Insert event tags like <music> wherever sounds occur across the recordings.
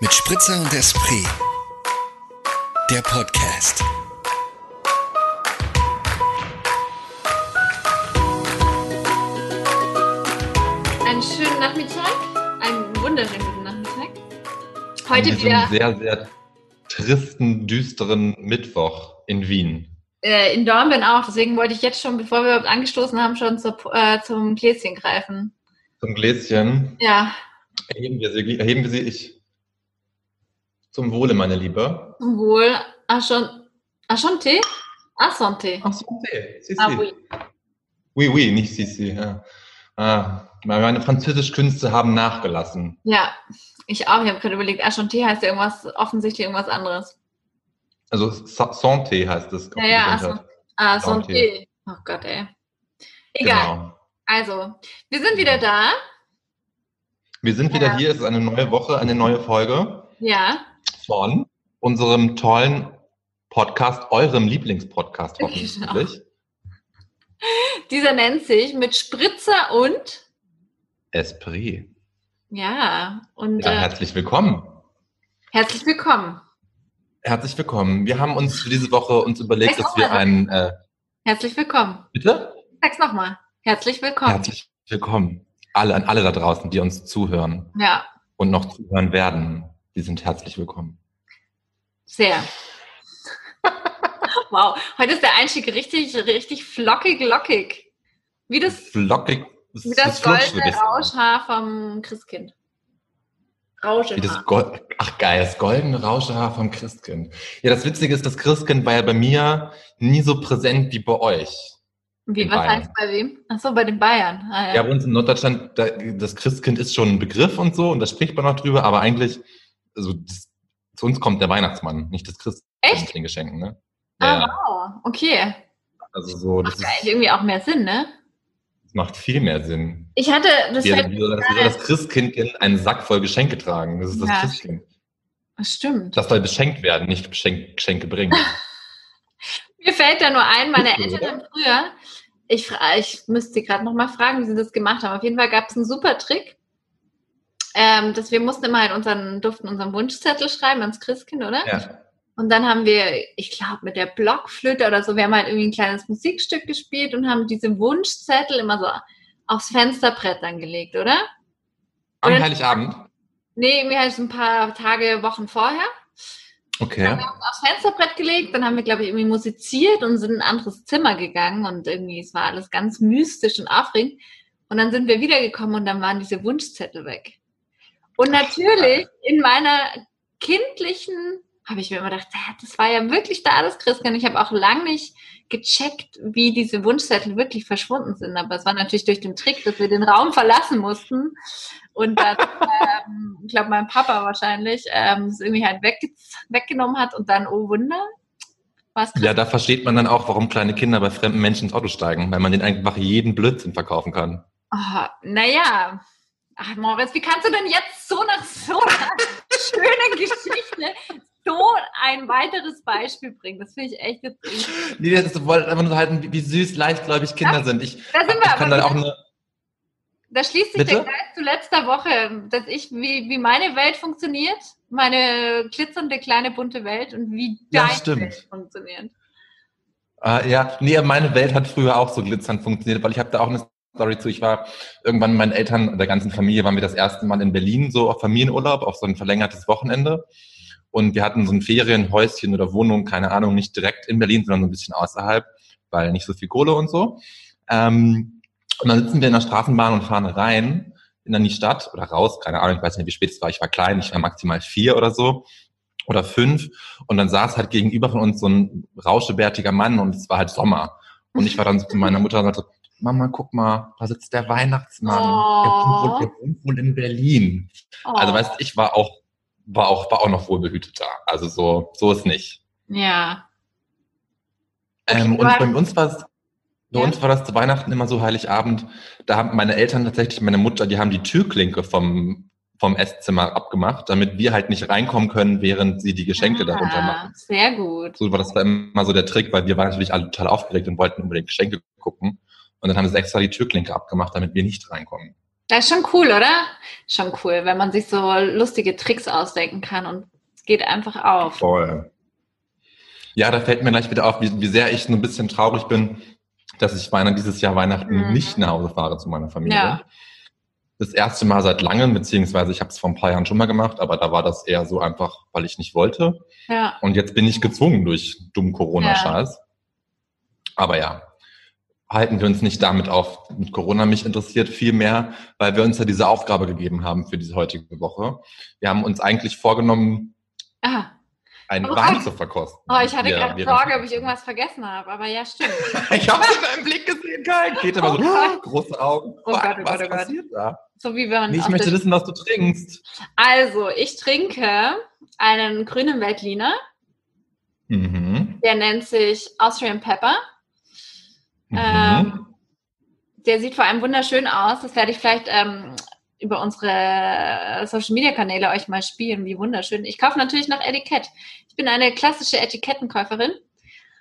mit Spritzer und Esprit. Der Podcast. Einen schönen Nachmittag, einen wunderschönen guten Nachmittag. Heute An wieder sehr, sehr tristen, düsteren Mittwoch in Wien. äh, in Dornbirn auch, deswegen wollte ich jetzt schon, bevor wir überhaupt angestoßen haben, schon zur, äh, zum Gläschen greifen. Zum Gläschen. Ja, Erheben wir sie, erheben wir sie ich. Zum Wohle, meine Liebe. zum Wohl. Ah, ah? Ah. Ach so, okay. Si, si. Ah, oui. Oui, oui, nicht Sissi. Ja. Ah, meine Französischkünste haben nachgelassen. Ja, ich auch. Ich habe gerade überlegt, ah, schon Tee heißt ja irgendwas, offensichtlich irgendwas anderes. Also Sa- Santé heißt es. Ja, ja. Ah, Santé. Santé. Oh Gott, ey. Egal. Genau. Also, wir sind wieder da. Wir sind wieder Ja. hier. Es ist eine neue Woche, eine neue Folge Ja, von unserem tollen Podcast, eurem Lieblingspodcast Genau. hoffentlich. dieser nennt sich mit Spritzer und Esprit. ja, und Ja, äh, herzlich willkommen. herzlich willkommen. Herzlich willkommen. Wir haben uns für diese Woche uns überlegt, Sag's dass wir einen, äh, Herzlich willkommen. bitte? Sag's nochmal. Herzlich willkommen. Herzlich willkommen. Alle, an alle da draußen, die uns zuhören Ja, und noch zuhören werden, die sind herzlich willkommen. sehr. <laughs> wow, heute ist der Einstieg richtig, richtig flockig, lockig. Wie das, Flockig, wie das flutscht goldene. Rauschhaar vom Christkind. Rausch im das Haar. Gold, ach geil, das goldene Rauschehaar vom Christkind. Ja, das Witzige ist, das Christkind war ja bei mir nie so präsent wie bei euch. Wie, was Bayern. heißt bei wem? Achso, bei den Bayern. Ah, Ja, ja. bei uns in Norddeutschland, da, das Christkind ist schon ein Begriff und so, und da spricht man noch drüber, aber eigentlich, also das, zu uns kommt der Weihnachtsmann, nicht das Christkind Echt? mit den Geschenken, ne? Ah, Ja, ja. wow. Okay. also so, das, Macht ist, eigentlich irgendwie auch mehr Sinn, ne? das macht viel mehr Sinn. Ich hatte, das Wie, fällt, wie, soll das, Christkind einen Sack voll Geschenke tragen? Das ist das Ja. Christkind. das stimmt. Das soll beschenkt werden, nicht Geschenk, Geschenke bringen. <laughs> Mir fällt da nur ein, meine Witzig, Eltern haben früher, ich, ich müsste sie gerade nochmal fragen, wie sie das gemacht haben. Auf jeden Fall gab es einen super Trick, ähm, dass wir mussten immer in unseren, durften unseren Wunschzettel schreiben ans Christkind, oder? ja. Und dann haben wir, ich glaube, mit der Blockflöte oder so, wir haben halt irgendwie ein kleines Musikstück gespielt und haben diese Wunschzettel immer so aufs Fensterbrett dann gelegt, oder? Am Oder- Heiligabend? Nee, mir halt so ein paar Tage, Wochen vorher. Okay. Wir haben uns aufs Fensterbrett gelegt, dann haben wir, glaube ich, irgendwie musiziert und sind in ein anderes Zimmer gegangen und irgendwie, es war alles ganz mystisch und aufregend. Und dann sind wir wiedergekommen und dann waren diese Wunschzettel weg. Und natürlich in meiner kindlichen, habe ich mir immer gedacht, "Hä, das war ja wirklich da das Christkind. Ich habe auch lange nicht gecheckt, wie diese Wunschzettel wirklich verschwunden sind. Aber es war natürlich durch den Trick, dass wir den Raum verlassen mussten. Und dann, ähm, ich glaube, mein Papa wahrscheinlich ähm, es irgendwie halt wegge weggenommen hat und dann, oh Wunder, Ja, da versteht man dann auch, warum kleine Kinder bei fremden Menschen ins Auto steigen, weil man denen einfach jeden Blödsinn verkaufen kann. Oh, naja. Ach, Moritz, wie kannst du denn jetzt so nach so einer <laughs> schönen Geschichte so ein weiteres Beispiel bringen? Das finde ich echt jetzt. Nee, das wollte einfach nur halten, wie, süß, leichtgläubig Kinder sind. Ich, Da sind wir ich aber kann da wieder- auch eine, Da schließt sich Bitte? der Kreis zu letzter Woche, dass ich, wie, wie meine Welt funktioniert, meine glitzernde kleine bunte Welt und wie Ja, deine stimmt. Welt funktioniert. Äh, ja, nee, meine Welt hat früher auch so glitzernd funktioniert, weil ich habe da auch eine Story zu. Ich war irgendwann mit meinen Eltern der ganzen Familie waren wir das erste Mal in Berlin, so auf Familienurlaub, auf so ein verlängertes Wochenende. Und wir hatten so ein Ferienhäuschen oder Wohnung, keine Ahnung, nicht direkt in Berlin, sondern so ein bisschen außerhalb, weil nicht so viel Kohle und so. Ähm, und dann sitzen wir in der Straßenbahn und fahren rein in die Stadt oder raus, keine Ahnung, ich weiß nicht, wie spät es war. Ich war klein, ich war maximal vier oder so oder fünf. Und dann saß halt gegenüber von uns so ein rauschebärtiger Mann und es war halt Sommer. Und ich war dann so zu meiner Mutter und sagte, Mama, guck mal, da sitzt der Weihnachtsmann. Oh. Der, wohnt, wohl- in Berlin. Oh. Also weißt du, ich war auch, war auch, war auch noch wohlbehütet da. Also so, so ist nicht. Ja. Okay, Ähm, und bei uns war es, bei Ja. uns war das zu Weihnachten immer so Heiligabend. Da haben meine Eltern tatsächlich, meine Mutter, die haben die Türklinke vom, vom Esszimmer abgemacht, damit wir halt nicht reinkommen können, während sie die Geschenke darunter Ah, machen. Sehr gut. So war das war immer so der Trick, weil wir waren natürlich alle total aufgeregt und wollten unbedingt Geschenke gucken. Und dann haben sie extra die Türklinke abgemacht, damit wir nicht reinkommen. Das ist schon cool, oder? Schon cool, wenn man sich so lustige Tricks ausdenken kann und es geht einfach auf. Voll. Ja, da fällt mir gleich wieder auf, wie, wie sehr ich so ein bisschen traurig bin, dass ich Weihnachten dieses Jahr Weihnachten Mhm. nicht nach Hause fahre zu meiner Familie. Ja. Das erste Mal seit langem, beziehungsweise ich habe es vor ein paar Jahren schon mal gemacht, aber da war das eher so einfach, weil ich nicht wollte. Ja. Und jetzt bin ich gezwungen durch dummen Corona-Scheiß. Aber ja, halten wir uns nicht damit auf, mit Corona mich interessiert viel mehr, weil wir uns ja diese Aufgabe gegeben haben für diese heutige Woche. Wir haben uns eigentlich vorgenommen, Ah. einen Oh Wein Gott. zu verkosten. Oh, ich hatte gerade Sorge, ob ich irgendwas vergessen habe, aber ja, stimmt. <laughs> Ich habe es in deinem Blick gesehen, Kai. Geht immer Oh so, Gott. große Augen. Oh Gott, oh was Gott, oh Gott. passiert da? So wie wenn man Nee, ich möchte wissen, was du trinkst. Also, ich trinke einen grünen Veltliner, Mhm. der nennt sich Austrian Pepper. Mhm. Ähm, der sieht vor allem wunderschön aus. Das werde ich vielleicht ähm, über unsere Social Media Kanäle euch mal spielen, wie wunderschön. Ich kaufe natürlich nach Etikett. Ich bin eine klassische Etikettenkäuferin.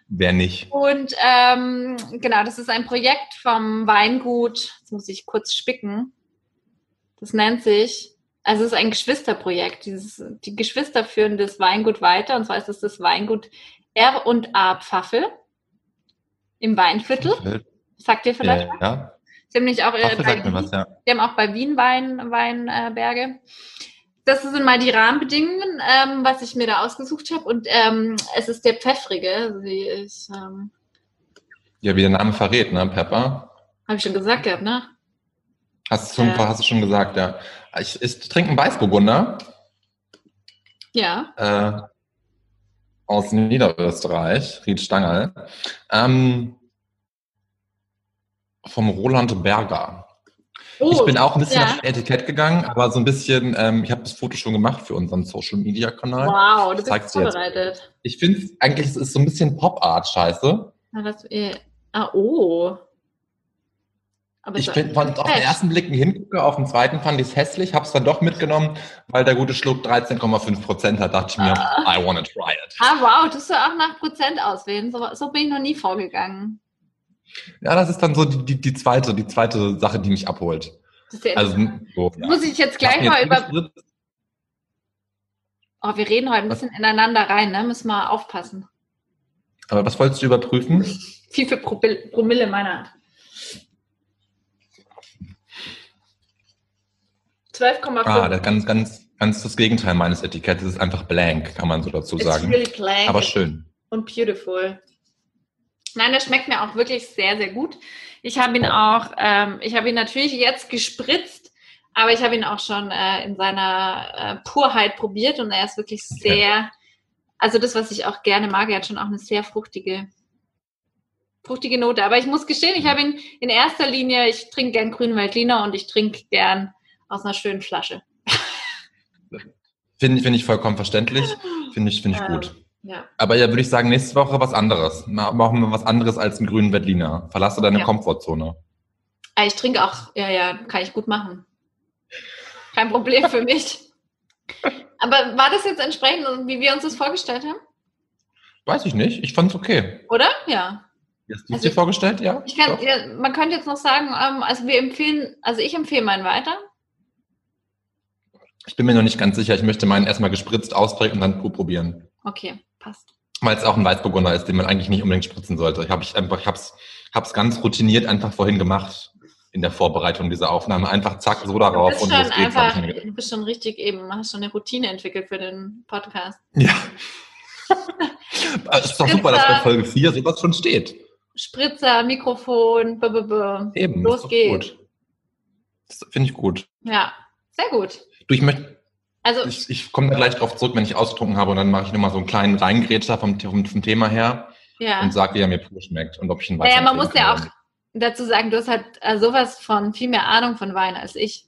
Wer nicht? Und ähm, genau, das ist ein Projekt vom Weingut. Jetzt muss ich kurz spicken. Das nennt sich, also es ist ein Geschwisterprojekt. Dieses, die Geschwister führen das Weingut weiter. Und zwar ist es das Weingut R und A Pfaffel im Weinviertel. Sagt ihr vielleicht? Ja, ja. Sie haben nämlich auch, äh, Pfaffel bei, sagt mir was, ja. haben auch bei Wien Wein, Weinberge. Das sind mal die Rahmenbedingungen, ähm, was ich mir da ausgesucht habe. Und ähm, es ist der pfeffrige. Also ist, ähm, Ja, wie der Name verrät, ne? Pepper. habe ich schon gesagt gehabt, ne? Hast du, schon, Ja. hast du schon gesagt, ja. Ich, ich trinke einen Weißburgunder Ja. äh, aus Niederösterreich, Ried Stangerl. Ähm, vom Roland Berger. Oh, ich bin auch ein bisschen ja. auf Etikett gegangen, aber so ein bisschen, ähm, ich habe das Foto schon gemacht für unseren Social Media Kanal. Wow, du bist dir jetzt. vorbereitet. Ich finde eigentlich, es ist so ein bisschen Pop-Art-Scheiße. Äh, ah, oh. Aber Ich finde, von auf den ersten Blick hingucke, auf den zweiten fand ich es hässlich, hab's dann doch mitgenommen, weil der gute Schluck 13,5 Prozent hat, dachte ich mir, I wanna try it. Ah, wow, tust du auch nach Prozent auswählen? So, so bin ich noch nie vorgegangen. Ja, das ist dann so die, die, die zweite, die zweite Sache, die mich abholt. Das ist ja Also, so, ja. Muss ich jetzt Ich gleich mal jetzt über. Oh, wir reden heute ein bisschen ineinander rein, ne? Müssen wir aufpassen. Aber was wolltest du überprüfen? Wie viel Promille Promille in meiner Hand? 12,5. Ah, das ganz, ganz, ganz das Gegenteil meines Etiketts ist einfach blank, kann man so dazu It's sagen. really blank Aber schön. und beautiful. Nein, der schmeckt mir auch wirklich sehr, sehr gut. Ich habe ihn auch, ähm, ich habe ihn natürlich jetzt gespritzt, aber ich habe ihn auch schon äh, in seiner äh, Purheit probiert und er ist wirklich sehr, also das, was ich auch gerne mag, er hat schon auch eine sehr fruchtige, fruchtige Note. Aber ich muss gestehen, ich habe ihn in erster Linie, ich trinke gern grünen Veltliner und ich trinke gern aus einer schönen Flasche. Finde finde ich vollkommen verständlich. Finde ich, finde ich Ähm, gut. Ja. Aber ja, würde ich sagen, nächste Woche was anderes. Ma- Machen wir was anderes als einen grünen Berliner. Verlasse deine Ja. Komfortzone. Ah, Ich trinke auch, ja, ja, kann ich gut machen. Kein Problem für mich. <laughs> Aber war das jetzt entsprechend, wie wir uns das vorgestellt haben? Weiß ich nicht. Ich fand es okay. Oder? Ja. Hast du es Also- dir vorgestellt? Ja. Ich kann, ja, man könnte jetzt noch sagen, ähm, also wir empfehlen, also ich empfehle meinen weiter. Ich bin mir noch nicht ganz sicher. Ich möchte meinen erstmal gespritzt austrinken und dann pur probieren. Okay, passt. Weil es auch ein Weißburgunder ist, den man eigentlich nicht unbedingt spritzen sollte. Ich habe ich einfach, ich hab's, hab's ganz routiniert einfach vorhin gemacht in der Vorbereitung dieser Aufnahme. Einfach zack, so darauf und los geht's. einfach, du bist schon richtig eben, hast schon eine Routine entwickelt für den Podcast. Ja. Es ist doch super, dass bei. Folge 4 sowas schon steht. Spritzer, Mikrofon, b -b -b. Eben. Los geht's. finde ich gut. Ja, sehr gut. Du, ich möchte, Also ich, ich komme da gleich drauf zurück, wenn ich ausgetrunken habe und dann mache ich nochmal so einen kleinen Reingrätscher vom, vom, vom Thema her ja. und sage, wie er mir pur schmeckt und ob ich ihn Naja, man weiterempfehlen muss ja auch dazu sagen, du hast halt äh, sowas von viel mehr Ahnung von Wein als ich.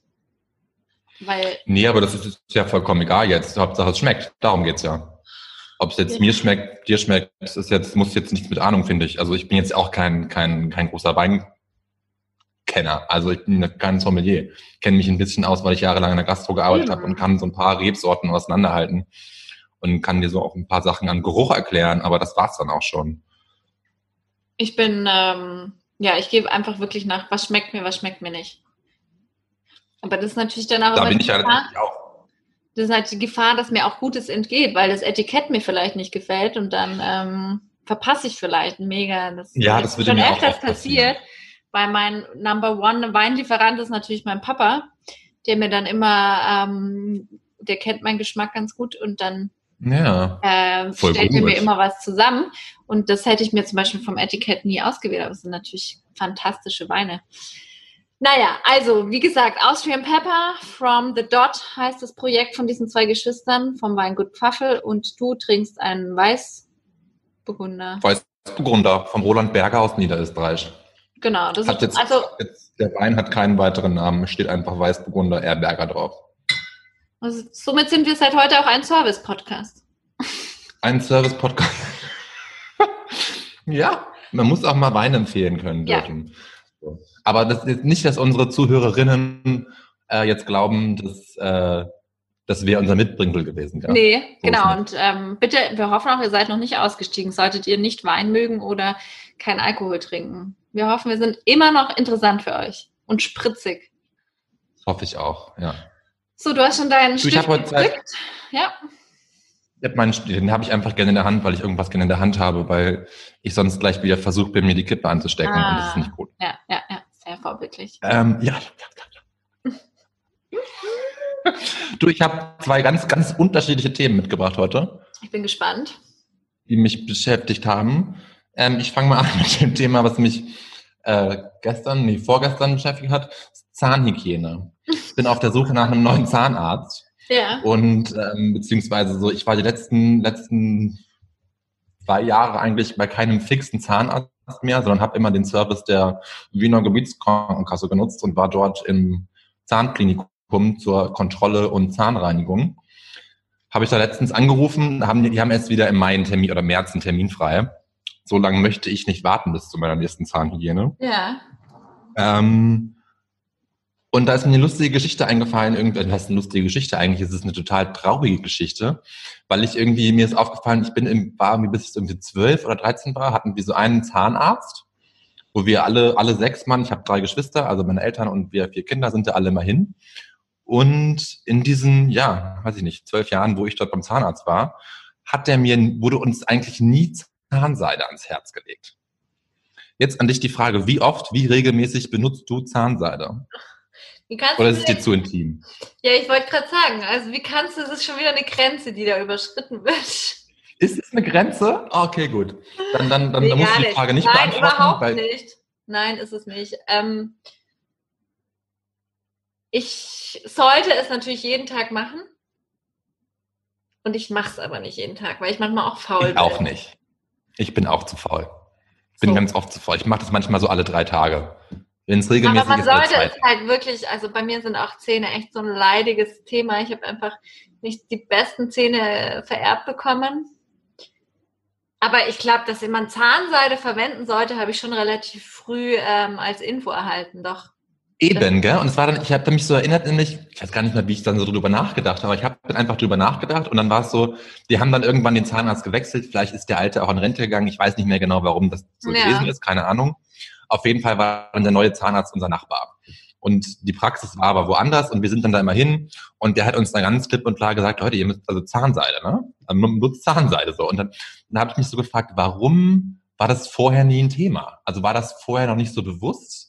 Weil, Nee, aber das ist, ja vollkommen egal jetzt. Hauptsache es schmeckt. Darum geht's ja. Ob es jetzt Ja. mir schmeckt, dir schmeckt, das ist jetzt, muss jetzt nichts mit Ahnung, finde ich. Also ich bin jetzt auch kein, kein, kein großer Weinkenner. Also ich bin kein Sommelier. Kenne mich ein bisschen aus, weil ich jahrelang in der Gastro gearbeitet Mhm. habe und kann so ein paar Rebsorten auseinanderhalten und kann dir so auch ein paar Sachen an Geruch erklären, aber das war's dann auch schon. ich bin, ähm, ja, ich gebe einfach wirklich nach, was schmeckt mir, was schmeckt mir nicht. Aber das ist natürlich dann auch Da immer bin ich ja Gefahr, auch. das ist halt die Gefahr, dass mir auch Gutes entgeht, weil das Etikett mir vielleicht nicht gefällt und dann ähm, verpasse ich vielleicht mega. Das Ja, das würde schon mir auch öfters oft passieren. Weil mein Number One Weinlieferant ist natürlich mein Papa, der mir dann immer, ähm, der kennt meinen Geschmack ganz gut und dann Ja. äh, stellt er mir immer was zusammen. Und das hätte ich mir zum Beispiel vom Etikett nie ausgewählt, aber es sind natürlich fantastische Weine. Naja, also wie gesagt, Austrian Pepper from the Dot heißt das Projekt von diesen zwei Geschwistern vom Weingut Pfaffel und du trinkst einen Weißburgunder. Weißburgunder vom Roland Berger aus Niederösterreich. Genau, das Hat ist jetzt, also, jetzt, der Wein hat keinen weiteren Namen, steht einfach Weißburgunder Erberger drauf. also somit sind wir seit heute auch ein Service-Podcast. Ein Service-Podcast. ja, man muss auch mal Wein empfehlen können Ja. dürfen. So. Aber das ist nicht, dass unsere Zuhörerinnen äh, jetzt glauben, dass, äh, das wäre unser Mitbringsel gewesen. Ja? Nee, so genau. Und ähm, bitte, wir hoffen auch, ihr seid noch nicht ausgestiegen, solltet ihr nicht Wein mögen oder kein Alkohol trinken. Wir hoffen, wir sind immer noch interessant für euch und spritzig. Hoffe ich auch, ja. So, du hast schon deinen Du, ich Stift hab heute Zeit. gedrückt. Ja, Ich hab meinen, den habe ich einfach gerne in der Hand, weil ich irgendwas gerne in der Hand habe, weil ich sonst gleich wieder versuche, bei mir die Kippe anzustecken und das ist Ah. nicht gut. ja, ja, ja, sehr vorbildlich. Ähm, ja, ja, ja. Du, ich habe zwei ganz, ganz unterschiedliche Themen mitgebracht heute, Ich bin gespannt. die mich beschäftigt haben. Ähm, ich fange mal an <laughs> mit dem Thema, was mich äh, gestern, nee, vorgestern beschäftigt hat, Zahnhygiene. Ich bin auf der Suche nach einem neuen Zahnarzt Ja. und ähm, beziehungsweise so, ich war die letzten, letzten zwei Jahre eigentlich bei keinem fixen Zahnarzt mehr, sondern habe immer den Service der Wiener Gebietskrankenkasse genutzt und war dort im Zahnklinikum zur Kontrolle und Zahnreinigung. Habe ich da letztens angerufen, haben, die die haben erst wieder im Mai einen Termin oder März einen Termin frei. So lange möchte ich nicht warten bis zu meiner nächsten Zahnhygiene. Ja. Ähm, und da ist mir eine lustige Geschichte eingefallen, irgendwie, das heißt eine lustige Geschichte, eigentlich ist es eine total traurige Geschichte, weil ich irgendwie, mir ist aufgefallen, ich bin im, war irgendwie bis ich irgendwie zwölf oder 13 war, hatten wir so einen Zahnarzt, wo wir alle, alle sechs Mann, ich habe drei Geschwister, also meine Eltern und wir vier Kinder sind da alle immer hin. Und in diesen, ja, weiß ich nicht, zwölf Jahren, wo ich dort beim Zahnarzt war, hat der mir, wurde uns eigentlich nie Zahnseide ans Herz gelegt. Jetzt an dich die Frage, wie oft, wie regelmäßig benutzt du Zahnseide? Oder ist es dir zu intim? ja, ich wollte gerade sagen, also wie kannst du, das ist schon wieder eine Grenze, die da überschritten <laughs> wird. Ist es eine Grenze? Okay, gut. Dann, dann, dann, dann musst du die Frage nicht Nein, beantworten. überhaupt weil, nicht. Nein, ist es nicht. Ähm, ich sollte es natürlich jeden Tag machen. Und ich mache es aber nicht jeden Tag, weil ich manchmal auch faul Ich bin. auch nicht. Ich bin auch zu faul. Ich bin So. ganz oft zu faul. Ich mache das manchmal so alle drei Tage. Wenn es regelmäßig Aber man ist, sollte es halt wirklich, also bei mir sind auch Zähne echt so ein leidiges Thema. Ich habe einfach nicht die besten Zähne vererbt bekommen. Aber ich glaube, dass man Zahnseide verwenden sollte, habe ich schon relativ früh ähm, als Info erhalten, doch. Eben, gell? Und es war dann, ich habe mich so erinnert, nämlich, ich weiß gar nicht mehr, wie ich dann so drüber nachgedacht habe, aber ich habe dann einfach drüber nachgedacht und dann war es so, die haben dann irgendwann den Zahnarzt gewechselt, vielleicht ist der Alte auch in Rente gegangen, ich weiß nicht mehr genau, warum das so Ja. gewesen ist, keine Ahnung. Auf jeden Fall war dann der neue Zahnarzt unser Nachbar. Und die Praxis war aber woanders und wir sind dann da immer hin und der hat uns dann ganz klipp und klar gesagt, Leute, ihr müsst also Zahnseide, ne? Also nutzt Zahnseide so. Und dann, dann habe ich mich so gefragt, warum war das vorher nie ein Thema? Also war das vorher noch nicht so bewusst?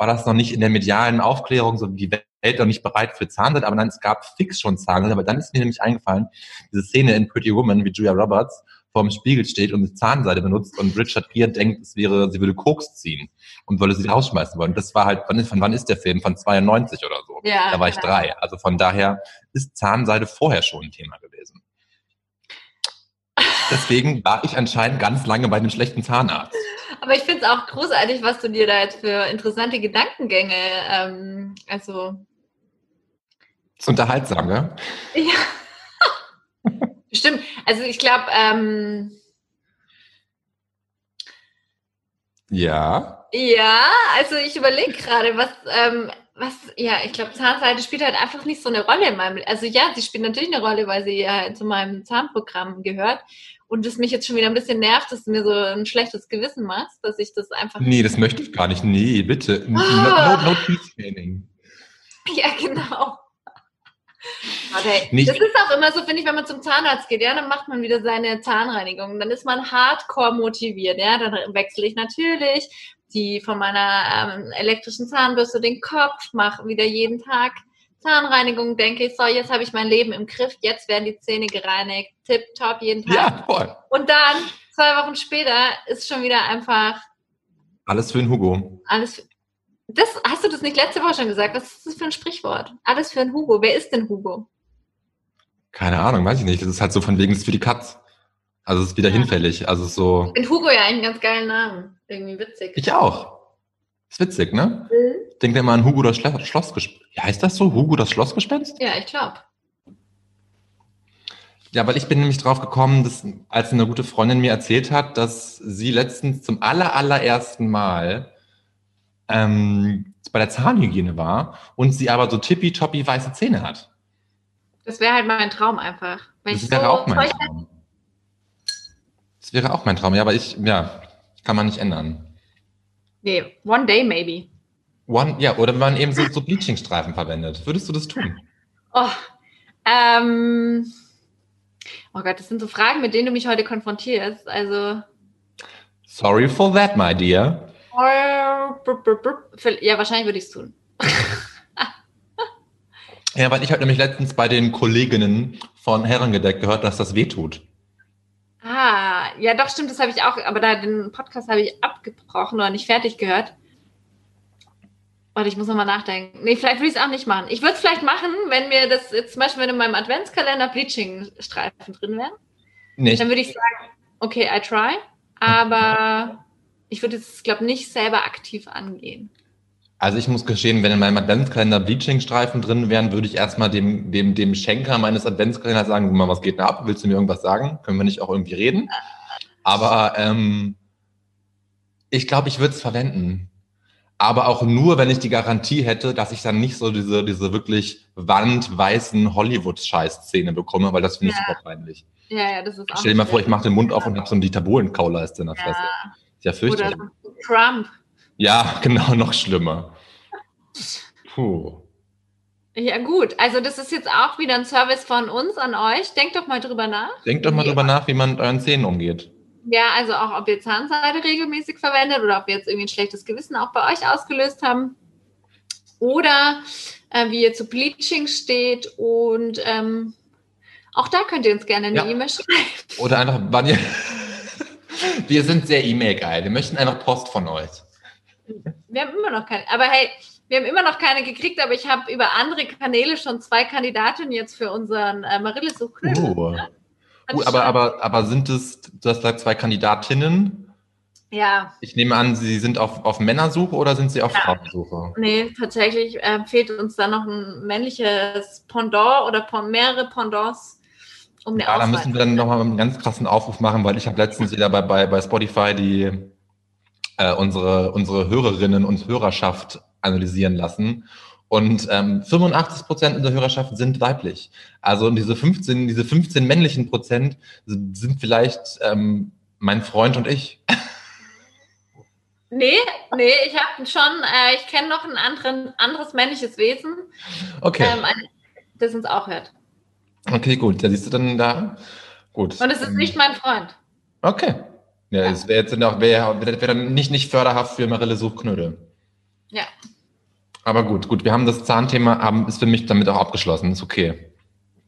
War das noch nicht in der medialen Aufklärung, so die Welt noch nicht bereit für Zahnseide? Aber dann, es gab fix schon Zahnseide. Aber dann ist mir nämlich eingefallen, diese Szene in Pretty Woman, wie Julia Roberts vorm Spiegel steht und Zahnseide benutzt und Richard Gere denkt, es wäre, sie würde Koks ziehen und wolle sie rausschmeißen wollen. Das war halt, von wann ist der Film? Von 92 oder so. Ja, Da war ich drei. Also von daher ist Zahnseide vorher schon ein Thema gewesen. <laughs> Deswegen war ich anscheinend ganz lange bei einem schlechten Zahnarzt. Aber ich finde es auch großartig, was du dir da jetzt für interessante Gedankengänge, ähm, also Ist unterhaltsam, gell? ja. <laughs> Stimmt. Also ich glaube, ähm, Ja. ja, also ich überlege gerade, was, ähm, was, ja, ich glaube, Zahnseide spielt halt einfach nicht so eine Rolle in meinem, also ja, sie spielt natürlich eine Rolle, weil sie ja zu meinem Zahnprogramm gehört. Und es mich jetzt schon wieder ein bisschen nervt, dass du mir so ein schlechtes Gewissen machst, dass ich das einfach Nee, das möchte ich gar nicht. Nee, bitte. No, Ah. no, no teeth training. Ja, genau. Okay. Nicht- Das ist auch immer so, finde ich, wenn man zum Zahnarzt geht, ja, dann macht man wieder seine Zahnreinigung. Dann ist man hardcore motiviert, ja. Dann wechsle ich natürlich die von meiner ähm, elektrischen Zahnbürste den Kopf, mache wieder jeden Tag Zahnreinigung, denke ich, so, jetzt habe ich mein Leben im Griff, jetzt werden die Zähne gereinigt, tipptopp jeden Tag. Ja, voll. Und dann, zwei Wochen später, ist schon wieder einfach Alles für den Hugo. alles. Das, hast du das nicht letzte Woche schon gesagt? Was ist das für ein Sprichwort? Alles für einen Hugo. Wer ist denn Hugo? Keine Ahnung, weiß ich nicht. Das ist halt so von wegen, das ist für die Katz. Also es ist wieder Ja. hinfällig. Also so. Ich finde Hugo ja eigentlich einen ganz geilen Namen. Irgendwie witzig. Ich auch. Ist witzig, ne? Ich denke immer an Hugo das Schlo Schlossgespenst. Ja, heißt das so? Hugo das Schlossgespenst? Ja, ich glaube. Ja, weil ich bin nämlich drauf gekommen, dass, als eine gute Freundin mir erzählt hat, dass sie letztens zum aller, allerersten Mal ähm, bei der Zahnhygiene war und sie aber so tippitoppi weiße Zähne hat. Das wäre halt mein Traum einfach. Wenn Das wäre so auch mein Traum. Das wäre auch mein Traum, ja, aber ich, ja, kann man nicht ändern. Nee, one day maybe. One, ja, oder wenn man eben so, so Bleaching-Streifen verwendet. Würdest du das tun? Oh, ähm, oh Gott, das sind so Fragen, mit denen du mich heute konfrontierst. Also, Sorry for that, my dear. ja, wahrscheinlich würde ich es tun. <laughs> Ja, weil ich habe nämlich letztens bei den Kolleginnen von Herrengedeck gehört, dass das wehtut. Ah, ja, doch, stimmt, das habe ich auch, aber da den Podcast habe ich abgebrochen oder nicht fertig gehört. Warte, ich muss nochmal nachdenken. Nee, vielleicht würde ich es auch nicht machen. Ich würde es vielleicht machen, wenn mir das jetzt zum Beispiel wenn in meinem Adventskalender Bleaching-Streifen drin wären. Nicht. Dann würde ich sagen, okay, I try. Aber ich würde es, glaube nicht selber aktiv angehen. Also ich muss gestehen, wenn in meinem Adventskalender Bleaching-Streifen drin wären, würde ich erstmal dem, dem, dem Schenker meines Adventskalenders sagen, guck mal, was geht da ab? Willst du mir irgendwas sagen? Können wir nicht auch irgendwie reden? Aber ähm, ich glaube, ich würde es verwenden. Aber auch nur, wenn ich die Garantie hätte, dass ich dann nicht so diese, diese wirklich wandweißen Hollywood-Scheiß-Szene bekomme, weil das finde ich Ja. super peinlich. Ja, ja, das ist auch. Stell dir mal vor, ich mache den Mund auf und habe so einen Dieter Bohlen-Kauleiste in der Fresse. Ja, Ist ja oder fürchterlich. so Trump. Ja, <laughs> genau, noch schlimmer. Puh. Ja, gut. Also, das ist jetzt auch wieder ein Service von uns an euch. Denkt doch mal drüber nach. Denkt doch mal drüber nach, wie man mit euren Zähnen umgeht. Ja, also auch, ob ihr Zahnseide regelmäßig verwendet oder ob wir jetzt irgendwie ein schlechtes Gewissen auch bei euch ausgelöst haben. Oder äh, wie ihr zu Bleaching steht. Und ähm, auch da könnt ihr uns gerne eine Ja. E-Mail schreiben. Oder einfach, wann ihr. <laughs> Wir sind sehr E-Mail-geil. Wir möchten einfach Post von euch. Wir haben immer noch keine. Aber hey, wir haben immer noch keine gekriegt, aber ich habe über andere Kanäle schon zwei Kandidatinnen jetzt für unseren äh, Marille such Uh. Uh, aber, aber, aber sind es, du hast gesagt, zwei Kandidatinnen? Ja, Ich nehme an, sie sind auf, auf Männersuche oder sind sie auf Ja. Frauensuche? nee, tatsächlich äh, fehlt uns da noch ein männliches Pendant oder mehrere Pendants, um eine Ja, da müssen wir dann nochmal einen ganz krassen Aufruf machen, weil ich habe letztens wieder bei, bei, bei Spotify die äh, unsere, unsere Hörerinnen und Hörerschaft analysieren lassen. Und ähm, 85 Prozent unserer Hörerschaft sind weiblich. Also diese 15, diese 15 männlichen Prozent sind sind vielleicht ähm, mein Freund und ich. Nee, nee, ich habe schon, äh, ich kenne noch ein anderen, anderes männliches Wesen, Okay, ähm, das uns auch hört. okay, gut. Da siehst du dann da. Gut. Und es ist Ähm, nicht mein Freund. Okay. Ja, Ja. es wäre jetzt auch wäre wär, wär dann nicht, nicht förderhaft für Marille Suchknödel. Ja. Aber gut, gut, wir haben das Zahnthema, haben, ist für mich damit auch abgeschlossen, ist okay.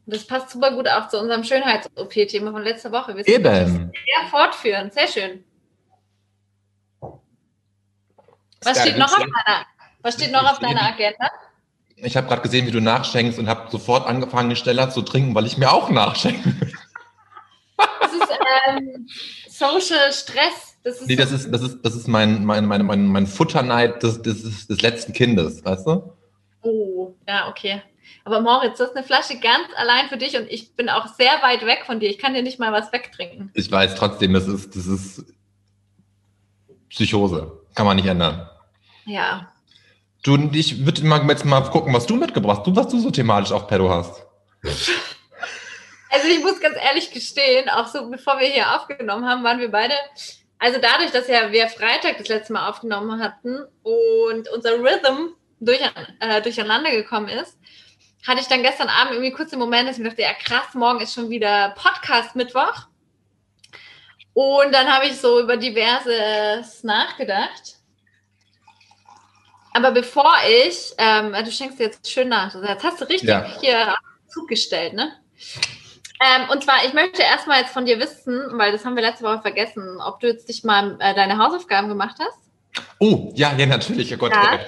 Das passt super gut auch zu unserem Schönheits-OP-Thema von letzter Woche. Wir sind Eben. sehr fortführen. Sehr schön. Was steht noch auf deiner, was steht noch auf deiner Agenda? Ich habe gerade gesehen, wie du nachschenkst und habe sofort angefangen, schneller zu trinken, weil ich mir auch nachschenke. Das ist ähm, Social Stress. Das ist, Nee, das ist, das ist, das ist mein, mein, mein, mein, mein Futterneid des, des, des letzten Kindes, weißt du? Oh, ja, okay. Aber Moritz, du hast eine Flasche ganz allein für dich und ich bin auch sehr weit weg von dir. Ich kann dir nicht mal was wegtrinken. Ich weiß trotzdem, das ist, das ist Psychose. Kann man nicht ändern. Ja. Du, ich würde mal jetzt mal gucken, was du mitgebracht hast. Du, was du so thematisch auf Pedo hast. <laughs> Also ich muss ganz ehrlich gestehen, auch so bevor wir hier aufgenommen haben, waren wir beide, also dadurch, dass ja wir Freitag das letzte Mal aufgenommen hatten und unser Rhythm durch, äh, durcheinander gekommen ist, hatte ich dann gestern Abend irgendwie kurz den Moment, dass ich mir dachte, ja krass, morgen ist schon wieder Podcast-Mittwoch. Und dann habe ich so über diverses nachgedacht. Aber bevor ich, ähm, du schenkst jetzt schön nach, jetzt hast du richtig Ja. hier zugestellt, ne? Ähm, und zwar, ich möchte erstmal jetzt von dir wissen, weil das haben wir letzte Woche vergessen, ob du jetzt dich mal äh, deine Hausaufgaben gemacht hast. Oh, ja, ja, natürlich. Oh Gott, Ja. äh,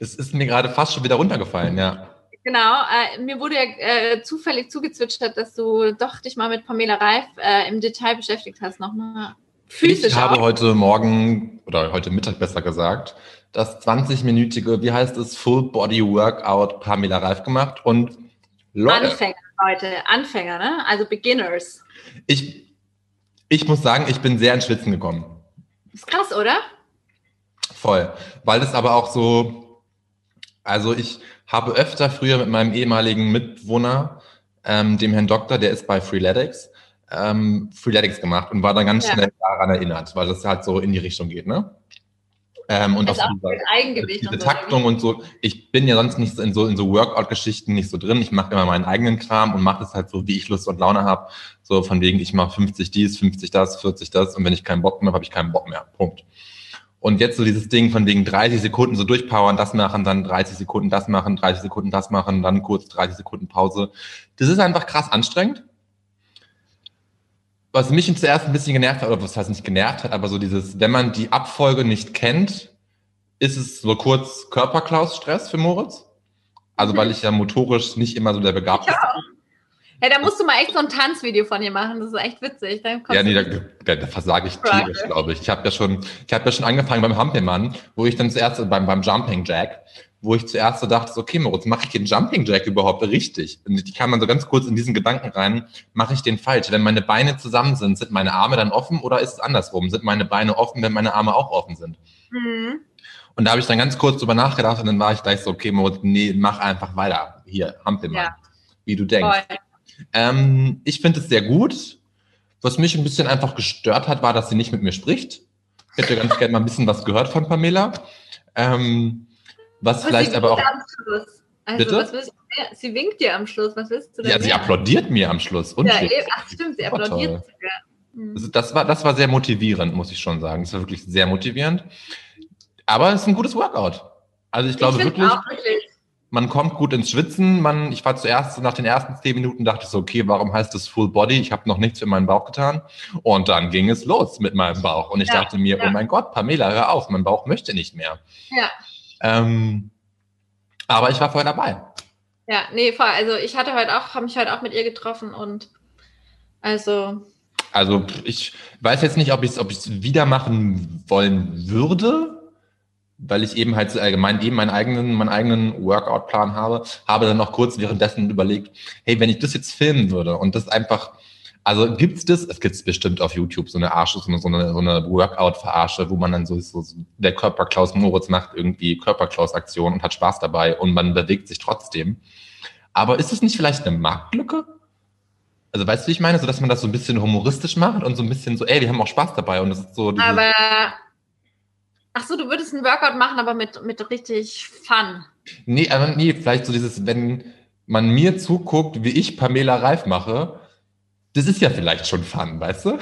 das ist mir gerade fast schon wieder runtergefallen, ja. Genau, äh, mir wurde ja äh, zufällig zugezwitschert, dass du doch dich mal mit Pamela Reif äh, im Detail beschäftigt hast, nochmal physisch Ich habe auch. heute Morgen, oder heute Mittag besser gesagt, das 20-minütige, wie heißt es, Full Body Workout Pamela Reif gemacht und Leute, Anfänger, Leute, Anfänger, ne? Also Beginners. ich, ich muss sagen, ich bin sehr ins Schwitzen gekommen. Ist krass, oder? Voll. Weil es aber auch so, also ich habe öfter früher mit meinem ehemaligen Mitwohner, ähm, dem Herrn Doktor, der ist bei Freeletics, ähm, Freeletics gemacht und war dann ganz Ja. schnell daran erinnert, weil das halt so in die Richtung geht, ne? Ähm, und Also auch mit Eigengewicht diese und so. Taktung und so. Ich bin ja sonst nicht in so, in so Workout-Geschichten nicht so drin. Ich mache immer meinen eigenen Kram und mache das halt so, wie ich Lust und Laune habe. So von wegen, ich mache 50 dies, 50 das, 40 das und wenn ich keinen Bock mehr habe, habe ich keinen Bock mehr. Punkt. Und jetzt so dieses Ding von wegen 30 Sekunden so durchpowern, das machen, dann 30 Sekunden das machen, 30 Sekunden das machen, dann kurz 30 Sekunden Pause. Das ist einfach krass anstrengend. Was mich zuerst ein bisschen genervt hat, oder was heißt nicht genervt hat, aber so dieses, wenn man die Abfolge nicht kennt, ist es so kurz Körperklaus-Stress für Moritz. Also weil ich ja motorisch nicht immer so der Begabte auch. Ja, da musst du mal echt so ein Tanzvideo von dir machen. Das ist echt witzig. Ja, nee, da, da, da versage ich tierisch, glaube ich. Ich habe ja schon, ich habe ja schon angefangen beim Hampelmann, wo ich dann zuerst beim, beim Jumping Jack, wo ich zuerst so dachte, okay, Moritz, mache ich den Jumping Jack überhaupt richtig? Und ich kam dann so ganz kurz in diesen Gedanken rein, mache ich den falsch? Wenn meine Beine zusammen sind, sind meine Arme dann offen oder ist es andersrum? Sind meine Beine offen, wenn meine Arme auch offen sind? Mhm. Und da habe ich dann ganz kurz drüber nachgedacht und dann war ich gleich so, okay, Moritz, nee, mach einfach weiter. Hier, Hampelmann. Ja. Wie du denkst. Ähm, ich finde es sehr gut. Was mich ein bisschen einfach gestört hat, war, dass sie nicht mit mir spricht. Ich hätte ganz gerne mal ein bisschen was gehört von Pamela. Ähm, was Aber vielleicht aber auch. Also, Bitte? was willst du mehr? Sie winkt dir am Schluss. Was willst du denn Ja, sie applaudiert mir am Schluss. Und Ja, eben. Ach, stimmt, sie Super applaudiert sogar. Mhm. Also das war, das war sehr motivierend, muss ich schon sagen. Das war wirklich sehr motivierend. Aber es ist ein gutes Workout. Also ich glaube ich wirklich, wirklich. man kommt gut ins Schwitzen. Man, ich war zuerst nach den ersten zehn Minuten dachte ich so, okay, warum heißt das Full Body? Ich habe noch nichts für meinen Bauch getan. Und dann ging es los mit meinem Bauch. Und ich Ja, dachte mir, ja. oh mein Gott, Pamela, hör auf, mein Bauch möchte nicht mehr. Ja. Ähm, aber ich war vorher dabei. Ja, nee, voll. Also ich hatte heute auch, habe mich heute auch mit ihr getroffen und also Also ich weiß jetzt nicht, ob ich es ob ich's wieder machen wollen würde, weil ich eben halt so allgemein eben meinen eigenen, meinen eigenen Workout-Plan habe, habe dann noch kurz währenddessen überlegt, hey, wenn ich das jetzt filmen würde und das einfach, also gibt's das, es gibt's bestimmt auf YouTube, so eine Arsche, so eine, so eine, so eine Workout-Verarsche, wo man dann so, so der Körperklaus Moritz macht irgendwie Körperklaus-Aktion und hat Spaß dabei und man bewegt sich trotzdem. Aber ist es nicht vielleicht eine Marktlücke? Also weißt du, wie ich meine? So, dass man das so ein bisschen humoristisch macht und so ein bisschen so, ey, wir haben auch Spaß dabei und das ist so Aber ach so, du würdest einen Workout machen, aber mit, mit richtig Fun. Nee, aber nee, vielleicht so dieses, wenn man mir zuguckt, wie ich Pamela Reif mache, das ist ja vielleicht schon Fun, weißt du?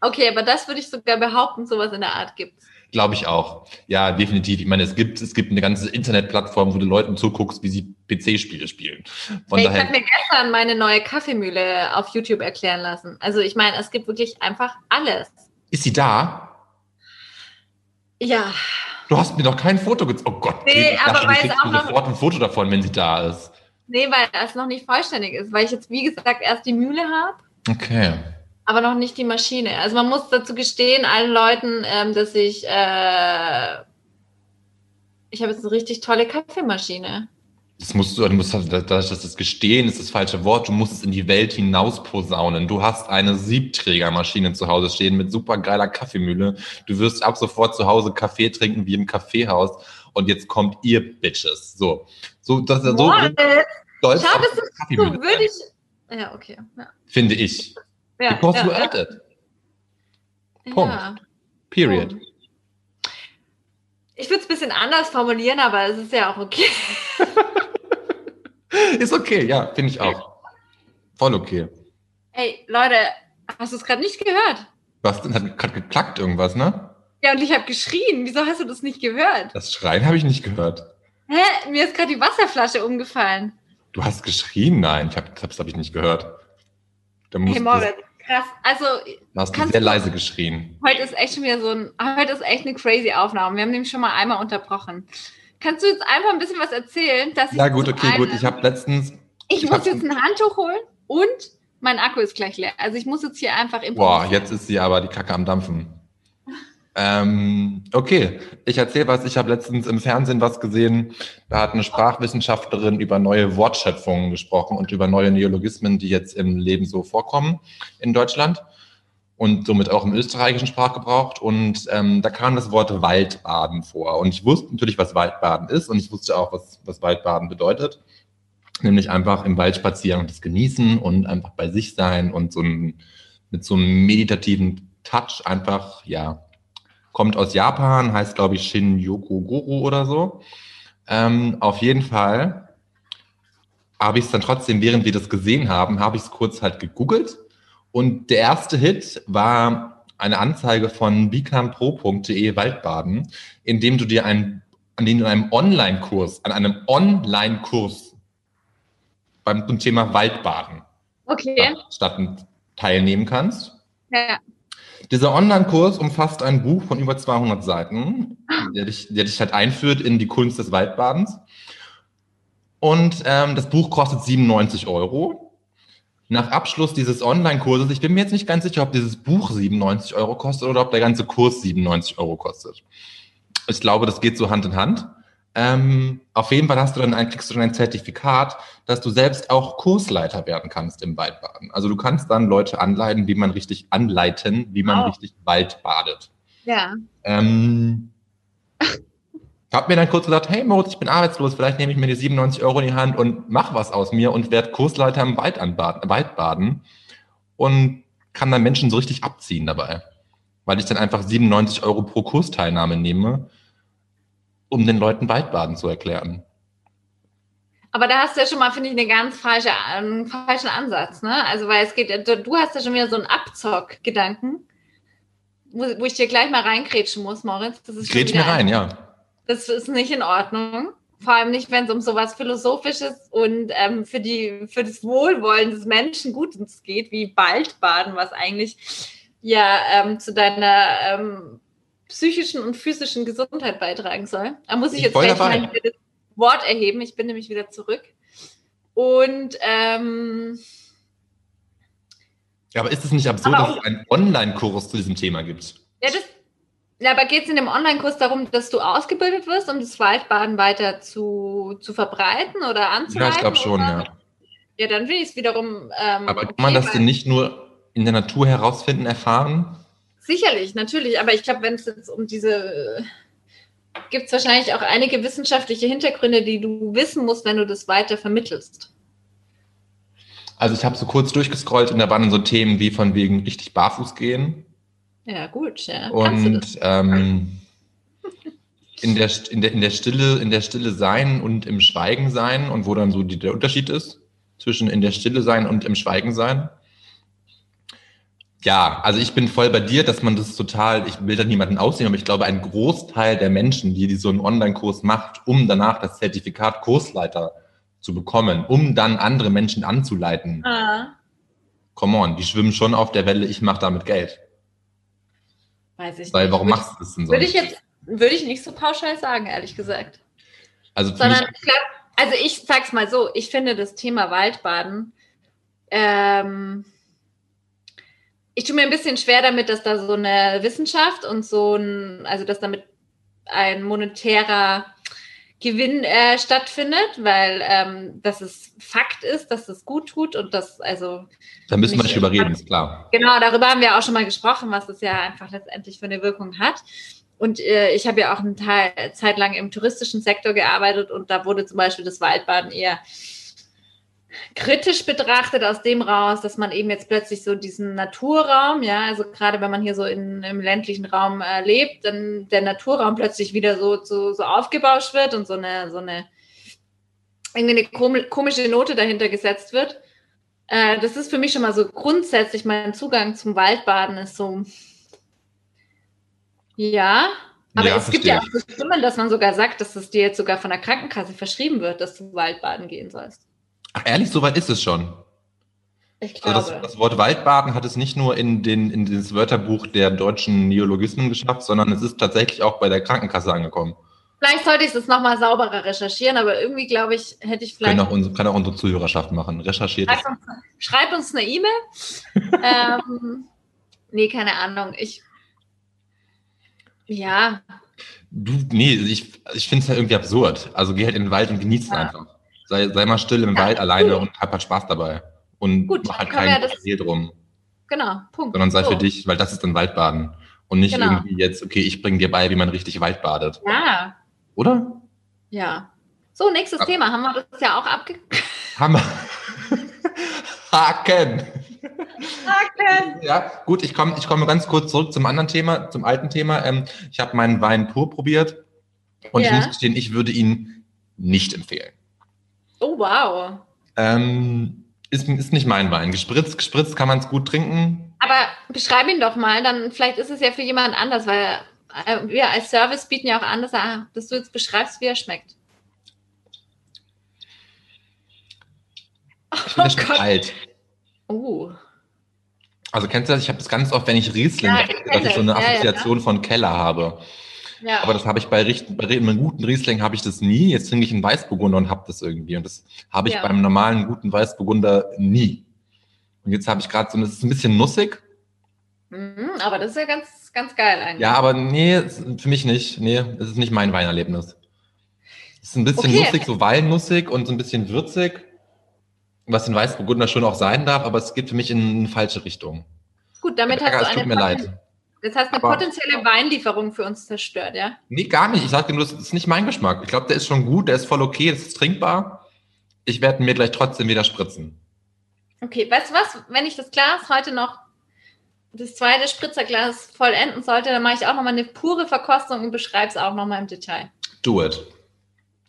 Okay, aber das würde ich sogar behaupten, sowas in der Art gibt's. Glaube ich auch. Ja, definitiv. Ich meine, es gibt, es gibt eine ganze Internetplattform, wo du Leuten zuguckst, wie sie PC-Spiele spielen. Von ich habe mir gestern meine neue Kaffeemühle auf YouTube erklären lassen. Also ich meine, es gibt wirklich einfach alles. ist sie da? Ja, Du hast mir doch kein Foto gezeigt. Oh Gott, Nee, ich aber du weil es kriegst auch mir noch- sofort ein Foto davon, wenn sie da ist. Nee, weil es noch nicht vollständig ist, weil ich jetzt, wie gesagt, erst die Mühle habe, Okay. aber noch nicht die Maschine. Also man muss dazu gestehen, allen Leuten, ähm, dass ich, äh, ich habe jetzt eine richtig tolle Kaffeemaschine. Das musst du, du musst, das, das, das Gestehen ist das falsche Wort. Du musst es in die Welt hinaus posaunen. Du hast eine Siebträgermaschine zu Hause stehen mit supergeiler Kaffeemühle. Du wirst ab sofort zu Hause Kaffee trinken wie im Kaffeehaus. Und jetzt kommt ihr Bitches. So, so, das so Moritz, schau, auf das so ich. Ja, okay. Ja, finde ich. ja, Because you ja, it. ja. Punkt. Ja. Period. Ich würde es ein bisschen anders formulieren, aber es ist ja auch okay. <laughs> ist okay, ja, finde ich auch. Voll okay. Ey, Leute, hast du es gerade nicht gehört? Was denn? Hat gerade geklackt irgendwas, ne? Ja, und ich habe geschrien. Wieso hast du das nicht gehört? Das Schreien habe ich nicht gehört. Hä? Mir ist gerade die Wasserflasche umgefallen. Du hast geschrien? Nein, ich hab, das habe ich nicht gehört. Da hey Moritz, krass. Also du hast du sehr leise geschrien. Heute ist echt schon wieder so ein, heute ist echt eine crazy Aufnahme. Wir haben nämlich schon mal einmal unterbrochen. Kannst du jetzt einfach ein bisschen was erzählen? Dass ja gut, okay, gut. Ich habe letztens. Ich, ich muss jetzt ein Handtuch holen und mein Akku ist gleich leer. Also ich muss jetzt hier einfach Boah, jetzt ist sie aber die Kacke am Dampfen. Ähm, okay, ich erzähle was. Ich habe letztens im Fernsehen was gesehen. Da hat eine Sprachwissenschaftlerin über neue Wortschöpfungen gesprochen und über neue Neologismen, die jetzt im Leben so vorkommen in Deutschland und somit auch im österreichischen Sprachgebrauch. Und ähm, da kam das Wort Waldbaden vor. Und ich wusste natürlich, was Waldbaden ist und ich wusste auch, was, was Waldbaden bedeutet. Nämlich einfach im Wald spazieren und das genießen und einfach bei sich sein und so ein, mit so einem meditativen Touch einfach, ja, kommt aus Japan, heißt glaube ich Shin Yokoguru oder so. Ähm, auf jeden Fall habe ich es dann trotzdem, während wir das gesehen haben, habe ich es kurz halt gegoogelt und der erste Hit war eine Anzeige von bikampro.de Waldbaden, in dem du dir einen, an dem du einem Online-Kurs, an einem Online-Kurs beim zum Thema Waldbaden okay. statt, statt teilnehmen kannst. Ja. Dieser Online-Kurs umfasst ein Buch von über 200 Seiten, der dich, der dich halt einführt in die Kunst des Waldbadens. Und ähm, das Buch kostet 97 Euro. Nach Abschluss dieses Online-Kurses, ich bin mir jetzt nicht ganz sicher, ob dieses Buch 97 Euro kostet oder ob der ganze Kurs 97 Euro kostet. Ich glaube, das geht so Hand in Hand. Ähm, auf jeden Fall hast du dann ein, kriegst du dann ein Zertifikat, dass du selbst auch Kursleiter werden kannst im Waldbaden. Also du kannst dann Leute anleiten, wie man richtig anleiten, wie man oh. richtig Wald badet. Ja. Ähm, <laughs> ich habe mir dann kurz gesagt, hey Moritz, ich bin arbeitslos, vielleicht nehme ich mir die 97 Euro in die Hand und mach was aus mir und werde Kursleiter im Wald anbaden, Waldbaden und kann dann Menschen so richtig abziehen dabei. Weil ich dann einfach 97 Euro pro Kursteilnahme nehme um den Leuten Waldbaden zu erklären. Aber da hast du ja schon mal, finde ich, eine ganz falsche, einen falschen Ansatz, ne? Also, weil es geht, du hast ja schon wieder so einen Abzock-Gedanken, wo, wo, ich dir gleich mal reinkrätschen muss, Moritz. Das ist Grätsch mir rein, ja. Das ist nicht in Ordnung. Vor allem nicht, wenn es um sowas Philosophisches und ähm, für, die, für das Wohlwollen des Menschen Gutes geht, wie Waldbaden, was eigentlich ja ähm, zu deiner ähm, psychischen und physischen Gesundheit beitragen soll. Da muss ich, ich jetzt gleich mal das Wort erheben. Ich bin nämlich wieder zurück. Und ähm, ja, aber ist es nicht absurd, dass es einen Online-Kurs zu diesem Thema gibt? Ja, das, ja aber geht es in dem Online-Kurs darum, dass du ausgebildet wirst, um das Waldbaden weiter zu, zu verbreiten oder anzuleiten? Ja, ich glaube schon, oder? ja. Ja, dann will ich es wiederum. Ähm, aber kann man das denn nicht nur in der Natur herausfinden, erfahren? Sicherlich, natürlich. Aber ich glaube, wenn es jetzt um diese gibt es wahrscheinlich auch einige wissenschaftliche Hintergründe, die du wissen musst, wenn du das weiter vermittelst. Also ich habe so kurz durchgescrollt und da waren so Themen wie von wegen richtig barfuß gehen. Ja, gut, ja. Und ähm, in, der, in, der, in, der Stille, in der Stille sein und im Schweigen sein und wo dann so die, der Unterschied ist zwischen in der Stille sein und im Schweigen sein. Ja, also ich bin voll bei dir, dass man das total, ich will da niemanden ausnehmen, aber ich glaube, ein Großteil der Menschen, die, die so einen Online-Kurs macht, um danach das Zertifikat Kursleiter zu bekommen, um dann andere Menschen anzuleiten. Ah. Come on, die schwimmen schon auf der Welle, ich mache damit Geld. Weiß ich Weil nicht. warum würde machst du das denn sonst? Würde ich jetzt, würde ich nicht so pauschal sagen, ehrlich gesagt. Also Sondern ich glaub, also ich sag's mal so, ich finde das Thema Waldbaden, ähm, ich tue mir ein bisschen schwer damit, dass da so eine Wissenschaft und so ein, also dass damit ein monetärer Gewinn äh, stattfindet, weil ähm, dass es Fakt ist, dass es gut tut und das also. Da müssen wir nicht drüber reden, ist klar. Genau, darüber haben wir auch schon mal gesprochen, was es ja einfach letztendlich für eine Wirkung hat. Und äh, ich habe ja auch eine Teil, Zeit lang im touristischen Sektor gearbeitet und da wurde zum Beispiel das Waldbaden eher kritisch betrachtet aus dem raus, dass man eben jetzt plötzlich so diesen Naturraum, ja, also gerade wenn man hier so in, im ländlichen Raum äh, lebt, dann der Naturraum plötzlich wieder so, so, so aufgebauscht wird und so eine, so eine, irgendwie eine komische Note dahinter gesetzt wird. Äh, das ist für mich schon mal so grundsätzlich mein Zugang zum Waldbaden ist so, ja, aber ja, es gibt ja auch so Stimmen, dass man sogar sagt, dass es dir jetzt sogar von der Krankenkasse verschrieben wird, dass du Waldbaden gehen sollst. Ach, ehrlich, so weit ist es schon. Ich glaube. Also das, das, Wort Waldbaden hat es nicht nur in, den, in das Wörterbuch der deutschen Neologismen geschafft, sondern es ist tatsächlich auch bei der Krankenkasse angekommen. Vielleicht sollte ich es nochmal sauberer recherchieren, aber irgendwie glaube ich, hätte ich vielleicht. Kann auch, unsere, kann auch unsere Zuhörerschaft machen. Recherchiert schreib uns, schreib uns eine E-Mail. <laughs> ähm, nee, keine Ahnung. Ich. Ja. Du, nee, ich, ich finde es halt irgendwie absurd. Also geh halt in den Wald und genieß es ja. einfach. Sei, sei mal still im ja, Wald alleine gut. und hab halt Spaß dabei. Und gut, mach halt keinen ja drum. Genau, Punkt. Sondern sei so. für dich, weil das ist dann Waldbaden. Und nicht genau. irgendwie jetzt, okay, ich bringe dir bei, wie man richtig Wald badet. Ja. Oder? Ja. So, nächstes ja. Thema. Haben wir das ja auch abge... <laughs> Haben wir. Haken. Haken. Ja, gut, ich komme ich komme ganz kurz zurück zum anderen Thema, zum alten Thema. Ähm, ich habe meinen Wein pur probiert und ja. ich muss gestehen, ich würde ihn nicht empfehlen. Oh, wow. Ähm, ist, ist nicht mein Wein. Gespritzt, gespritzt kann man es gut trinken. Aber beschreib ihn doch mal, dann vielleicht ist es ja für jemand anders, weil äh, wir als Service bieten ja auch an, dass, er, dass du jetzt beschreibst, wie er schmeckt. Ich finde, oh Gott. alt. Oh. Also kennst du das? Ich habe das ganz oft, wenn ich Riesling, ja, ich dass ich so eine Assoziation ja, ja. von Keller habe. Ja. Aber das habe ich bei, bei einem guten Riesling habe ich das nie. Jetzt trinke ich einen Weißburgunder und habe das irgendwie. Und das habe ich ja. beim normalen guten Weißburgunder nie. Und jetzt habe ich gerade so, das ist ein bisschen nussig. Mhm, aber das ist ja ganz, ganz geil eigentlich. Ja, aber nee, für mich nicht. Nee, das ist nicht mein Weinerlebnis. Es ist ein bisschen okay. nussig, so walnussig und so ein bisschen würzig. Was in Weißburgunder schon auch sein darf, aber es geht für mich in eine falsche Richtung. Gut, damit hast du eine. Tut mir leid. Das heißt, eine aber, potenzielle Weinlieferung für uns zerstört, ja? Nee, gar nicht. Ich sage dir nur, das ist nicht mein Geschmack. Ich glaube, der ist schon gut, der ist voll okay, das ist trinkbar. Ich werde mir gleich trotzdem wieder spritzen. Okay, weißt du was? Wenn ich das Glas heute noch, das zweite Spritzerglas vollenden sollte, dann mache ich auch nochmal eine pure Verkostung und beschreibe es auch nochmal im Detail. Do it.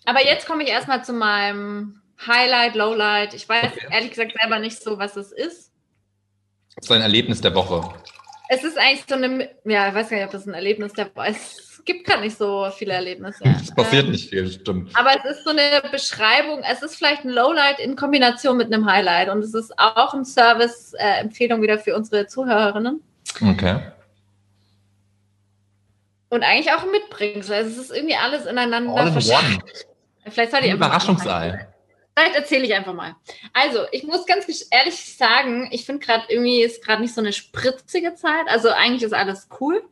Aber jetzt komme ich erstmal zu meinem Highlight, Lowlight. Ich weiß okay. ehrlich gesagt selber nicht so, was es ist. Das ist ein Erlebnis der Woche. Es ist eigentlich so eine, ja, ich weiß gar nicht, ob das ein Erlebnis der Woche ist. Es gibt gar nicht so viele Erlebnisse. <laughs> Es passiert ähm, nicht viel, stimmt. Aber es ist so eine Beschreibung, es ist vielleicht ein Lowlight in Kombination mit einem Highlight und es ist auch ein Service-Empfehlung wieder für unsere Zuhörerinnen. Okay. Und eigentlich auch ein Mitbringsel. Also es ist irgendwie alles ineinander All in one. Vielleicht soll die Überraschungsei. Vielleicht erzähle ich einfach mal. Also, ich muss ganz ehrlich sagen, ich finde gerade irgendwie ist gerade nicht so eine spritzige Zeit. Also eigentlich ist alles cool.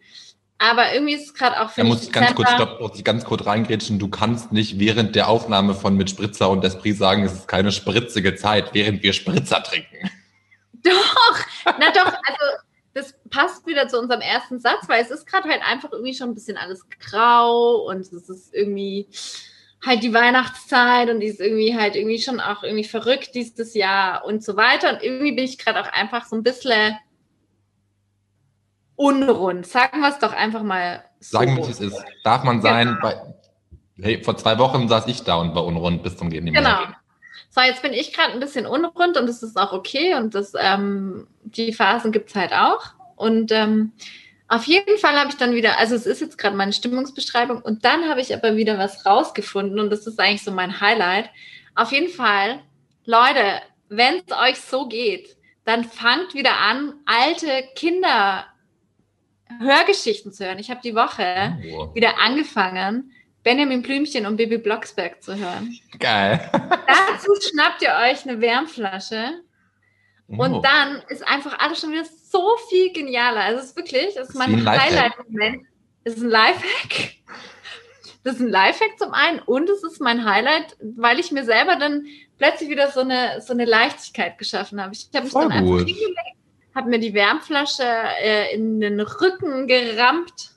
Aber irgendwie ist es gerade auch für mich. muss ich ganz kurz, stopp, muss ich ganz kurz reingrätschen. Du kannst nicht während der Aufnahme von mit Spritzer und Esprit sagen, es ist keine spritzige Zeit, während wir Spritzer trinken. <laughs> Doch, na doch, also das passt wieder zu unserem ersten Satz, weil es ist gerade halt einfach irgendwie schon ein bisschen alles grau und es ist irgendwie halt die Weihnachtszeit und die ist irgendwie halt irgendwie schon auch irgendwie verrückt dieses Jahr und so weiter. Und irgendwie bin ich gerade auch einfach so ein bisschen unrund. Sagen wir es doch einfach mal so. Sagen wir, wie es ist. Darf man sein, genau. bei, hey, vor zwei Wochen saß ich da und war unrund bis zum Gehen. Genau. So, jetzt bin ich gerade ein bisschen unrund und das ist auch okay und das, ähm, die Phasen gibt es halt auch. Und ähm, auf jeden Fall habe ich dann wieder, also es ist jetzt gerade meine Stimmungsbeschreibung und dann habe ich aber wieder was rausgefunden und das ist eigentlich so mein Highlight. Auf jeden Fall, Leute, wenn es euch so geht, dann fangt wieder an, alte Kinder Hörgeschichten zu hören. Ich habe die Woche oh. wieder angefangen, Benjamin Blümchen und Baby Blocksberg zu hören. Geil. Dazu schnappt ihr euch eine Wärmflasche und oh. dann ist einfach alles schon wieder so viel genialer. Also es ist wirklich, es ist mein Highlight-Moment. Es ist ein Lifehack. Das ist ein Lifehack zum einen und es ist mein Highlight, weil ich mir selber dann plötzlich wieder so eine, so eine Leichtigkeit geschaffen habe. Ich habe mich Voll dann gut. einfach hingelegt, habe mir die Wärmflasche äh, in den Rücken gerammt,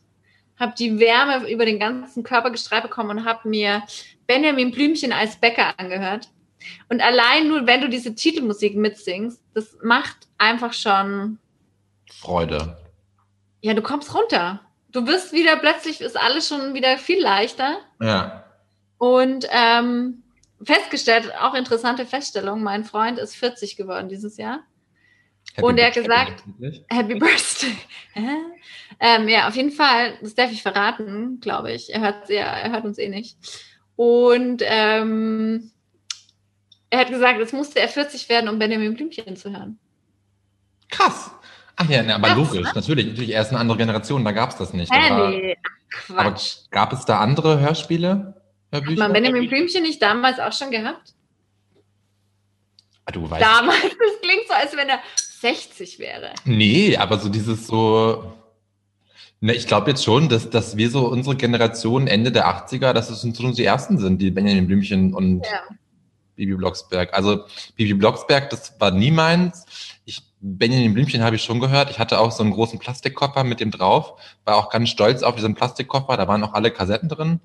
habe die Wärme über den ganzen Körper gestreift bekommen und habe mir Benjamin Blümchen als Bäcker angehört. Und allein nur, wenn du diese Titelmusik mitsingst, das macht einfach schon, Freude. ja, du kommst runter. Du wirst wieder, plötzlich ist alles schon wieder viel leichter. Ja. Und ähm, festgestellt, auch interessante Feststellung, mein Freund ist 40 geworden dieses Jahr. Happy Und er hat gesagt-? Happy Birthday. <laughs> Ähm, ja, auf jeden Fall, das darf ich verraten, glaube ich. Er hört, ja, er hört uns eh nicht. Und ähm, er hat gesagt, es musste er 40 werden, um Benjamin Blümchen zu hören. Krass. Ach ja, ne, aber Krass, logisch, natürlich. Natürlich, er ist eine andere Generation, da gab es das nicht. Da war- nee, ach, Quatsch. Gab es da andere Hörspiele? Hat Hörbücher? man Benjamin Blümchen nicht damals auch schon gehabt? Ah, Du weißt. Damals, <laughs> das klingt so, als wenn er 60 wäre. Nee, aber so dieses so. Ne, ich glaube jetzt schon, dass, dass wir so unsere Generation Ende der 80er, dass es uns schon die ersten sind, die Benjamin Blümchen und Ja. Bibi Blocksberg. Also Bibi Blocksberg, das war nie meins. Benjamin Blümchen habe ich schon gehört. Ich hatte auch so einen großen Plastikkoffer mit dem drauf. War auch ganz stolz auf diesen Plastikkoffer. Da waren auch alle Kassetten drin.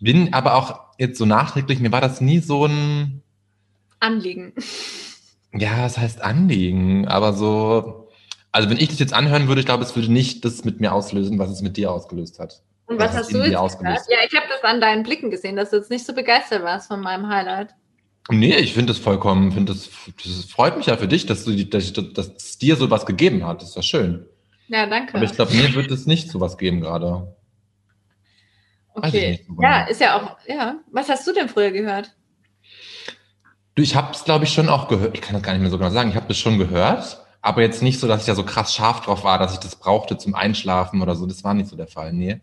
Bin aber auch jetzt so nachträglich, mir war das nie so ein, Anliegen. ja, es heißt Anliegen, aber so, also wenn ich das jetzt anhören würde, ich glaube, es würde nicht das mit mir auslösen, was es mit dir ausgelöst hat. Und Was was hast du jetzt? Ja, ich habe das an deinen Blicken gesehen, dass du jetzt nicht so begeistert warst von meinem Highlight. Nee, ich finde das vollkommen, finde das, das freut mich ja für dich, dass du, dass, dass es dir sowas gegeben hat. Das ist ja schön. Ja, danke. Aber ich glaube, mir wird es nicht sowas geben gerade. okay. so Ja, genau. ist ja auch, ja. Was hast du denn früher gehört? Du, ich habe es, glaube ich, schon auch gehört. Ich kann das gar nicht mehr so genau sagen. Ich habe das schon gehört, aber jetzt nicht so, dass ich da so krass scharf drauf war, dass ich das brauchte zum Einschlafen oder so. Das war nicht so der Fall. Nee.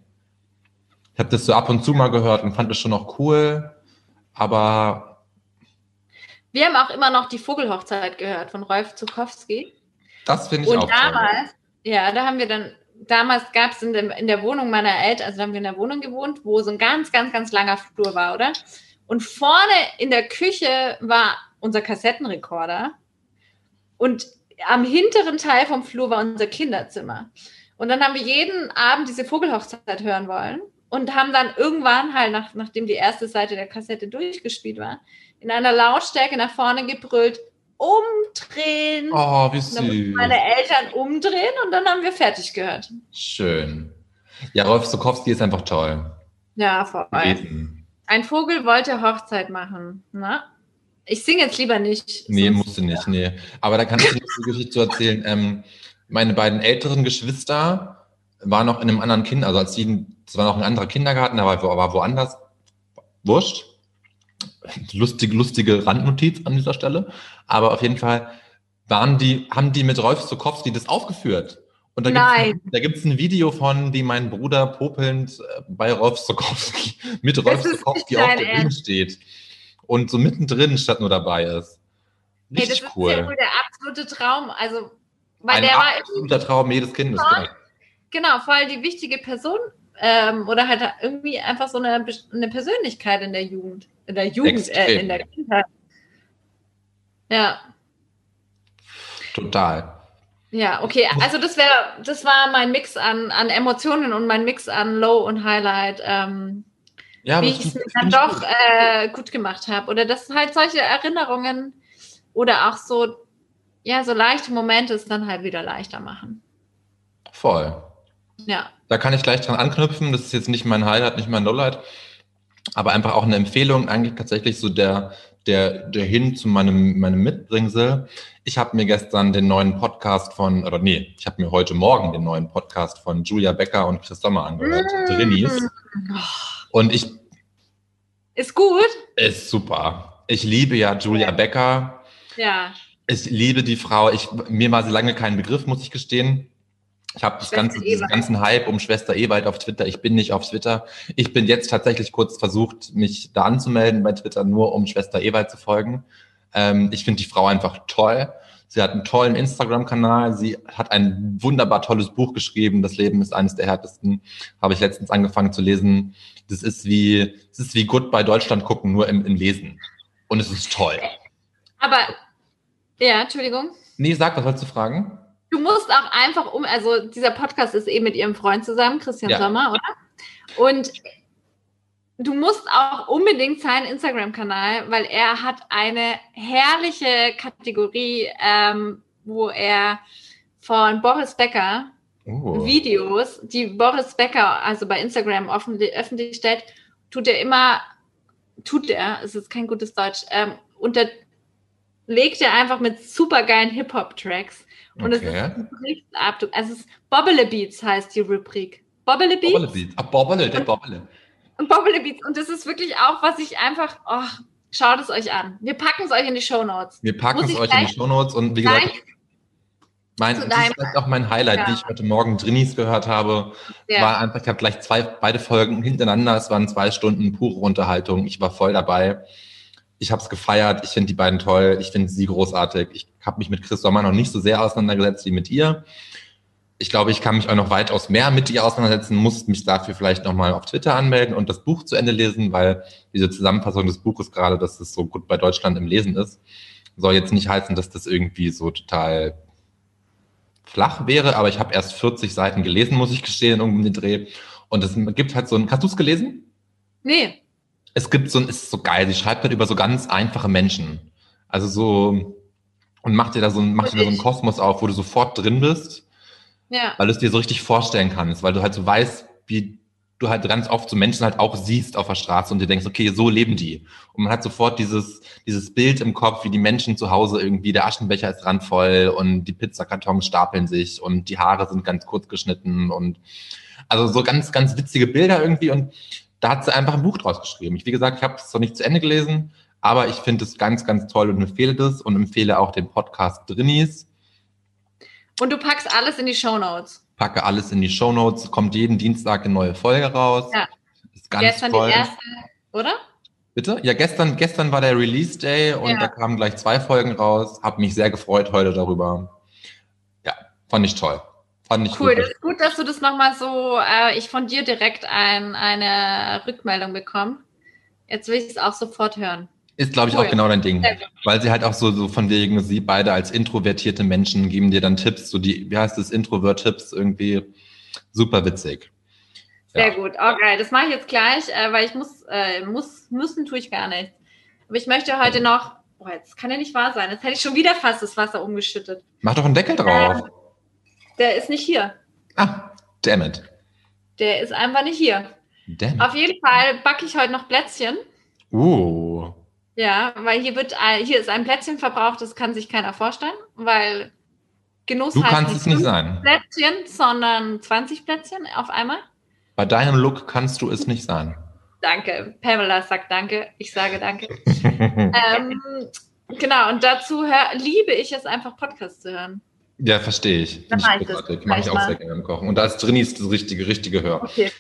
Ich habe das so ab und zu mal gehört und fand das schon auch cool, aber Wir haben auch immer noch die Vogelhochzeit gehört von Rolf Zukowski. das finde ich Und auch toll. damals, ja, da haben wir dann, damals gab es in, dem- in der Wohnung meiner Eltern, also da haben wir in der Wohnung gewohnt, wo so ein ganz, ganz, ganz langer Flur war, oder? Und vorne in der Küche war unser Kassettenrekorder und am hinteren Teil vom Flur war unser Kinderzimmer. Und dann haben wir jeden Abend diese Vogelhochzeit hören wollen und haben dann irgendwann halt, nach, nachdem die erste Seite der Kassette durchgespielt war, in einer Lautstärke nach vorne gebrüllt, umdrehen. Oh, wie Und dann süß. meine Eltern umdrehen und dann haben wir fertig gehört. Schön. Ja, Rolf Sokowski ist einfach toll. Ja, voll. Gewesen. Ein Vogel wollte Hochzeit machen. Na? Ich singe jetzt lieber nicht. Nee, sonst- musste nicht, nee. Aber da kann ich noch eine Geschichte zu erzählen. Ähm, meine beiden älteren Geschwister waren noch in einem anderen Kind, also als die, das war noch ein anderer Kindergarten, aber war, war woanders. Wurscht. Lustige, lustige Randnotiz an dieser Stelle. Aber auf jeden Fall waren die, haben die mit Rolf Sokowski das aufgeführt. Und da Nein. gibt's, da gibt's ein Video von, wie mein Bruder popelnd äh, bei Rolf Sokowski, <laughs> mit Rolf Sokowski nicht auf der Bühne steht. Und so mittendrin statt nur dabei ist. Hey, das Richtig ist cool. ja wohl der absolute Traum. Also, weil Ein der war absoluter Traum jedes Kindes. Voll. Genau voll die wichtige Person ähm, oder halt irgendwie einfach so eine, eine Persönlichkeit in der Jugend. In der Jugend, äh, in der Kindheit. Ja. Total. Ja, okay. Also das wäre, das war mein Mix an, an Emotionen und mein Mix an Low und Highlight, ähm, Ja, wie ich es mir dann doch gut. äh, gut gemacht habe. Oder dass halt solche Erinnerungen oder auch so, ja, so leichte Momente es dann halt wieder leichter machen. Voll. Ja. Da kann ich gleich dran anknüpfen. Das ist jetzt nicht mein Highlight, nicht mein Lowlight, aber einfach auch eine Empfehlung, eigentlich tatsächlich so der, der, der hin zu meinem, meinem Mitbringsel. Ich habe mir gestern den neuen Podcast von, oder nee, ich habe mir heute Morgen den neuen Podcast von Julia Becker und Chris Sommer angehört, Drinis. Und ich Ist gut? ist super. Ich liebe ja Julia Ja. Becker. Ja. Ich liebe die Frau. Ich, mir war sie lange kein Begriff, muss ich gestehen. Ich habe das ganze, diesen ganzen Hype um Schwester Ewald auf Twitter. Ich bin nicht auf Twitter. Ich bin jetzt tatsächlich kurz versucht, mich da anzumelden bei Twitter, nur um Schwester Ewald zu folgen. Ähm, ich finde die Frau einfach toll. Sie hat einen tollen Instagram-Kanal. Sie hat ein wunderbar tolles Buch geschrieben. Das Leben ist eines der härtesten. Habe ich letztens angefangen zu lesen. Das ist wie, das ist wie Goodbye Deutschland gucken, nur im, im Lesen. Und es ist toll. Aber, ja, Entschuldigung. Nee, sag, was wolltest du fragen? Du musst auch einfach um, also dieser Podcast ist eben mit ihrem Freund zusammen, Christian Ja. Sommer, oder? Und du musst auch unbedingt seinen Instagram-Kanal, weil er hat eine herrliche Kategorie, ähm, wo er von Boris Becker Oh. Videos, die Boris Becker also bei Instagram öffentlich, öffentlich stellt, tut er immer, tut er, es ist kein gutes Deutsch, ähm, unterlegt er einfach mit supergeilen Hip-Hop-Tracks. Und es Okay. ist richtig ab. Also es ist Bobble Beats heißt die Rubrik. Bobble Beats? Bobbele Beat. Ah, Bobbele, der Bobbele. Und Bobble Beats. Und das ist wirklich auch, was ich einfach, oh, schaut es euch an. Wir packen es euch in die Show Notes. Wir packen es euch in die gleich- Shownotes und wie gesagt, mein, das ist vielleicht auch mein Highlight, Ja. wie ich heute Morgen Drinis gehört habe. Ja. War einfach, ich habe gleich zwei, beide Folgen hintereinander. Es waren zwei Stunden pure Unterhaltung. Ich war voll dabei. Ich habe es gefeiert. Ich finde die beiden toll. Ich finde sie großartig. Ich habe mich mit Chris Sommer noch nicht so sehr auseinandergesetzt wie mit ihr. Ich glaube, ich kann mich auch noch weitaus mehr mit ihr auseinandersetzen, muss mich dafür vielleicht nochmal auf Twitter anmelden und das Buch zu Ende lesen, weil diese Zusammenfassung des Buches gerade, dass es so gut bei Deutschland im Lesen ist, soll jetzt nicht heißen, dass das irgendwie so total flach wäre, aber ich habe erst 40 Seiten gelesen, muss ich gestehen, um den Dreh. Und es gibt halt so ein, hast du es gelesen? Nee. Es gibt so ein, ist so geil, sie schreibt halt über so ganz einfache Menschen. Also so, und macht dir da so, ein- macht dir da so einen Kosmos auf, wo du sofort drin bist, Ja. weil du es dir so richtig vorstellen kannst, weil du halt so weißt, wie du halt ganz oft so Menschen halt auch siehst auf der Straße und dir denkst, okay, so leben die. Und man hat sofort dieses, dieses Bild im Kopf, wie die Menschen zu Hause irgendwie, der Aschenbecher ist randvoll und die Pizzakartons stapeln sich und die Haare sind ganz kurz geschnitten und also so ganz, ganz witzige Bilder irgendwie und da hat sie einfach ein Buch draus geschrieben. Ich, wie gesagt, ich habe es noch nicht zu Ende gelesen, aber ich finde es ganz, ganz toll und empfehle das und empfehle auch den Podcast Drinnies. Und du packst alles in die Show Notes. Packe alles in die Show Notes, kommt jeden Dienstag eine neue Folge raus. Ja. Ist ganz Gestern toll. die erste, oder? Bitte? Ja, gestern, gestern war der Release Day und Ja. da kamen gleich zwei Folgen raus. Hab mich sehr gefreut heute darüber. Ja, fand ich toll. Cool, das ist gut, dass du das nochmal so, äh, ich von dir direkt ein, eine Rückmeldung bekomme. Jetzt will ich es auch sofort hören. Ist, glaube ich, Cool. auch genau dein Ding. Weil sie halt auch so, so von wegen, sie beide als introvertierte Menschen geben dir dann Tipps, so die, wie heißt das, Introvert-Tipps irgendwie super witzig. Sehr Ja. gut. Geil. Das mache ich jetzt gleich, äh, weil ich muss, äh, muss, müssen tue ich gar nichts. Aber ich möchte heute noch, oh, jetzt kann ja nicht wahr sein. Jetzt hätte ich schon wieder fast das Wasser umgeschüttet. Mach doch einen Deckel drauf. Ähm. Der ist nicht hier. Ah, damn it. Der ist einfach nicht hier. Damn it. Auf jeden Fall backe ich heute noch Plätzchen. Uh. Ja, weil hier wird, ein- hier ist ein Plätzchen verbraucht, das kann sich keiner vorstellen, weil Genuss Du heißt kannst es nicht sein. Plätzchen, sondern 20 Plätzchen auf einmal. Bei deinem Look kannst du es nicht sein. Danke. Pamela sagt danke. Ich sage danke. <laughs> ähm, genau, und dazu liebe ich es einfach, Podcasts zu hören. Ja, verstehe ich. Dann Finde mach ich das. Mache ich auch mal. sehr gerne beim Kochen. Und da ist Drinis das richtige, richtige Hör. Okay,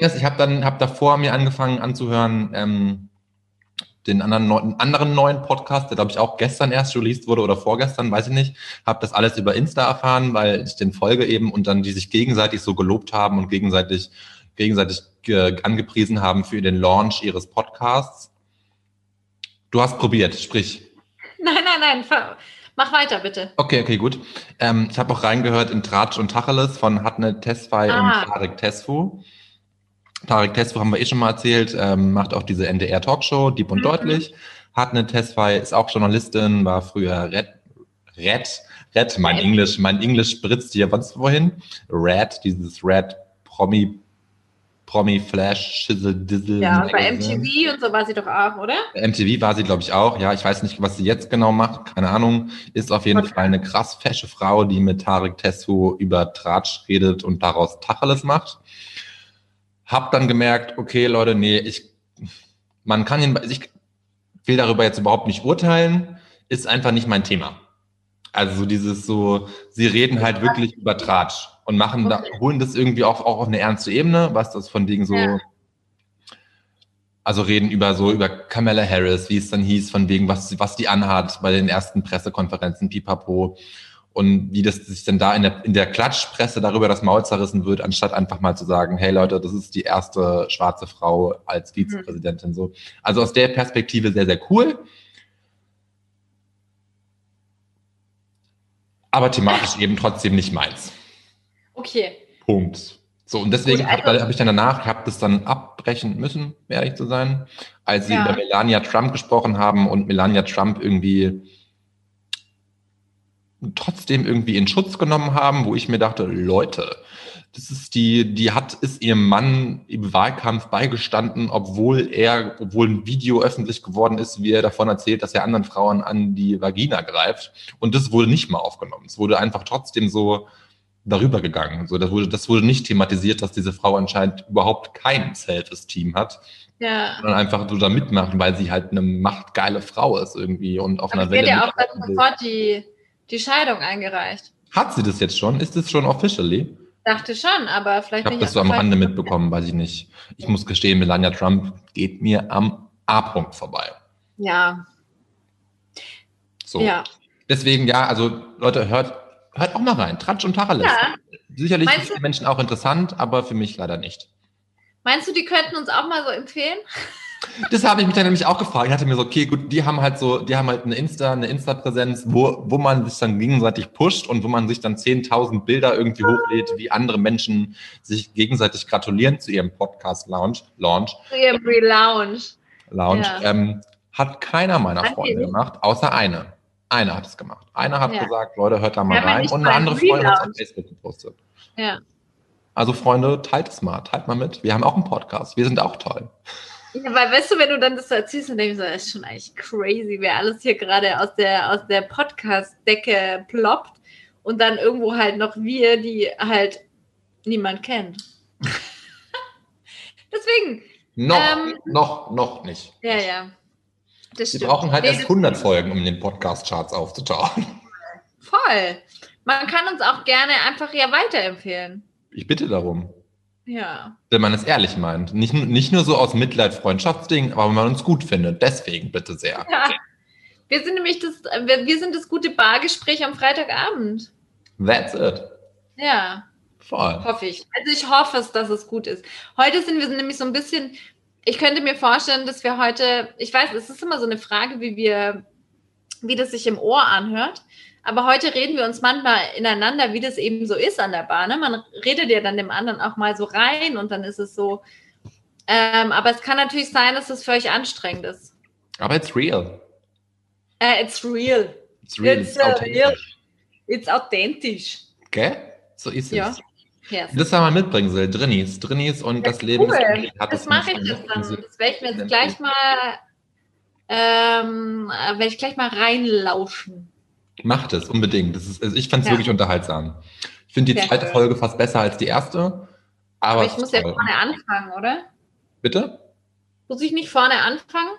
ist, ich habe dann hab davor mir angefangen anzuhören ähm, den anderen, neu- einen anderen neuen Podcast, der glaube ich auch gestern erst released wurde oder vorgestern, weiß ich nicht. Habe das alles über Insta erfahren, weil ich den folge eben und dann die sich gegenseitig so gelobt haben und gegenseitig gegenseitig ge angepriesen haben für den Launch ihres Podcasts. Du hast probiert, sprich. Nein, nein, nein. Mach weiter, bitte. Okay, okay, gut. Ähm, ich habe auch reingehört in Tratsch und Tacheles von Hatne Tesfay Ah. und Tarek Tesfu. Tarek Tesfu haben wir eh schon mal erzählt, ähm, macht auch diese NDR-Talkshow, Deep und Mhm. Deutlich. Hatne Tesfay ist auch Journalistin, war früher Red, Red, Red, mein. Englisch, mein Englisch spritzt hier was wohin? Red, dieses Red Promi, Promi Flash, Shizzle, Dizzle. Ja, bei. MTV und so war sie doch auch, oder? Bei MTV war sie, glaube ich, auch. Ja, ich weiß nicht, was sie jetzt genau macht. Keine Ahnung. Ist auf jeden Podcast. Fall eine krass fesche Frau, die mit Tarek Tesfu über Tratsch redet und daraus Tacheles macht. Hab dann gemerkt, okay, Leute, nee, ich, man kann ihn, ich will darüber jetzt überhaupt nicht urteilen, ist einfach nicht mein Thema. Also so dieses so, sie reden halt wirklich über Tratsch und machen da, Okay. holen das irgendwie auch, auch auf eine ernste Ebene, was das von Dingen so, Ja. also reden über so, über Kamala Harris, wie es dann hieß, von wegen, was, was die anhat bei den ersten Pressekonferenzen, pipapo. Und wie das sich dann da in der, in der Klatschpresse darüber das Maul zerrissen wird, anstatt einfach mal zu sagen, hey Leute, das ist die erste schwarze Frau als Vizepräsidentin, so. Also aus der Perspektive sehr, sehr cool. Aber thematisch eben trotzdem nicht meins. Okay. Punkt. So, und deswegen habe also- hab ich dann danach, ich habe das dann abbrechen müssen, ehrlich zu sein, als sie Ja. über Melania Trump gesprochen haben und Melania Trump irgendwie trotzdem irgendwie in Schutz genommen haben, wo ich mir dachte, Leute, das ist die, die hat, ist ihrem Mann im Wahlkampf beigestanden, obwohl er, obwohl ein Video öffentlich geworden ist, wie er davon erzählt, dass er anderen Frauen an die Vagina greift. Und das wurde nicht mal aufgenommen. Es wurde einfach trotzdem so darüber gegangen. So, das wurde, das wurde nicht thematisiert, dass diese Frau anscheinend überhaupt kein Self-Esteem hat, Ja. sondern einfach so da mitmacht, weil sie halt eine machtgeile Frau ist irgendwie und auf Aber einer sie hat Welle. ja auch sofort die, die Scheidung eingereicht. Hat sie das jetzt schon? Ist das schon officially? Dachte schon, aber vielleicht Ich habe nicht das so am Rande mitbekommen, weiß ich nicht. Ich muss gestehen, Melania Trump geht mir am A-Punkt vorbei. Ja, So. ja. Deswegen, ja, also Leute, hört, hört auch mal rein. Tratsch und Tacheles. Ja. Sicherlich Meinst für Menschen auch interessant, aber für mich leider nicht. Meinst du, die könnten uns auch mal so empfehlen? <laughs> Das habe ich mich dann nämlich auch gefragt. Ich hatte mir so, okay, gut, die haben halt so, die haben halt eine Insta, eine Insta-Präsenz, wo, wo man sich dann gegenseitig pusht und wo man sich dann 10.000 Bilder irgendwie hochlädt, wie andere Menschen sich gegenseitig gratulieren zu ihrem Podcast-Launch, Launch, Zu ihrem Relaunch. Lounge. Ja. Ähm, hat keiner meiner Freunde gemacht, außer eine. Eine hat es gemacht. Einer hat Ja. gesagt, Leute, hört da mal Ja, rein. Und eine andere Freundin hat es auf. Facebook gepostet. Ja. Also Freunde, teilt es mal, teilt mal mit. Wir haben auch einen Podcast. Wir sind auch toll. Ja, weil weißt du, wenn du dann das so erzählst, dann denke ich so, das ist schon eigentlich crazy, wer alles hier gerade aus der, aus der Podcast-Decke ploppt und dann irgendwo halt noch wir, die halt niemand kennt. <laughs> Deswegen, Noch, Ähm. noch, noch nicht. ja, ja. Das Wir stimmt. brauchen halt Nee, erst das- 100 Folgen, um in den Podcast-Charts aufzutauchen. <laughs> Voll. Man kann uns auch gerne einfach ja weiterempfehlen. Ich bitte darum. Ja. Wenn man es ehrlich meint. Nicht, nur- nicht nur so aus Mitleid, Freundschaftsding, aber wenn man uns gut findet. Deswegen bitte sehr. ja. Wir sind nämlich das, wir, wir sind das gute Bargespräch am Freitagabend. That's it. Ja. Voll. Hoffe ich. Also ich hoffe es, dass es gut ist. Heute sind wir nämlich so ein bisschen, ich könnte mir vorstellen, dass wir heute, ich weiß, es ist immer so eine Frage, wie wir, wie das sich im Ohr anhört. Aber heute reden wir uns manchmal ineinander, wie das eben so ist an der Bar. Ne? Man redet ja dann dem anderen auch mal so rein und dann ist es so. Ähm, aber es kann natürlich sein, dass es für euch anstrengend ist. Aber it's real. Äh, it's real. It's real. It's, uh, real. It's authentisch. Gell? So ist es. Ja. Yes. Das war mein Mitbringsel. Drinnies. Drinnies und das Leben cool. ist hat Das es mache ich so jetzt dann. Das werde ich mir jetzt gleich mal, ähm, äh, werde ich gleich mal reinlauschen. Macht es, unbedingt. Das ist, also ich fand es Ja. wirklich unterhaltsam. Ich finde die Sehr zweite schön. Folge fast besser als die erste. Aber, Aber ich muss ja vorne anfangen, oder? Bitte? Muss ich nicht vorne anfangen?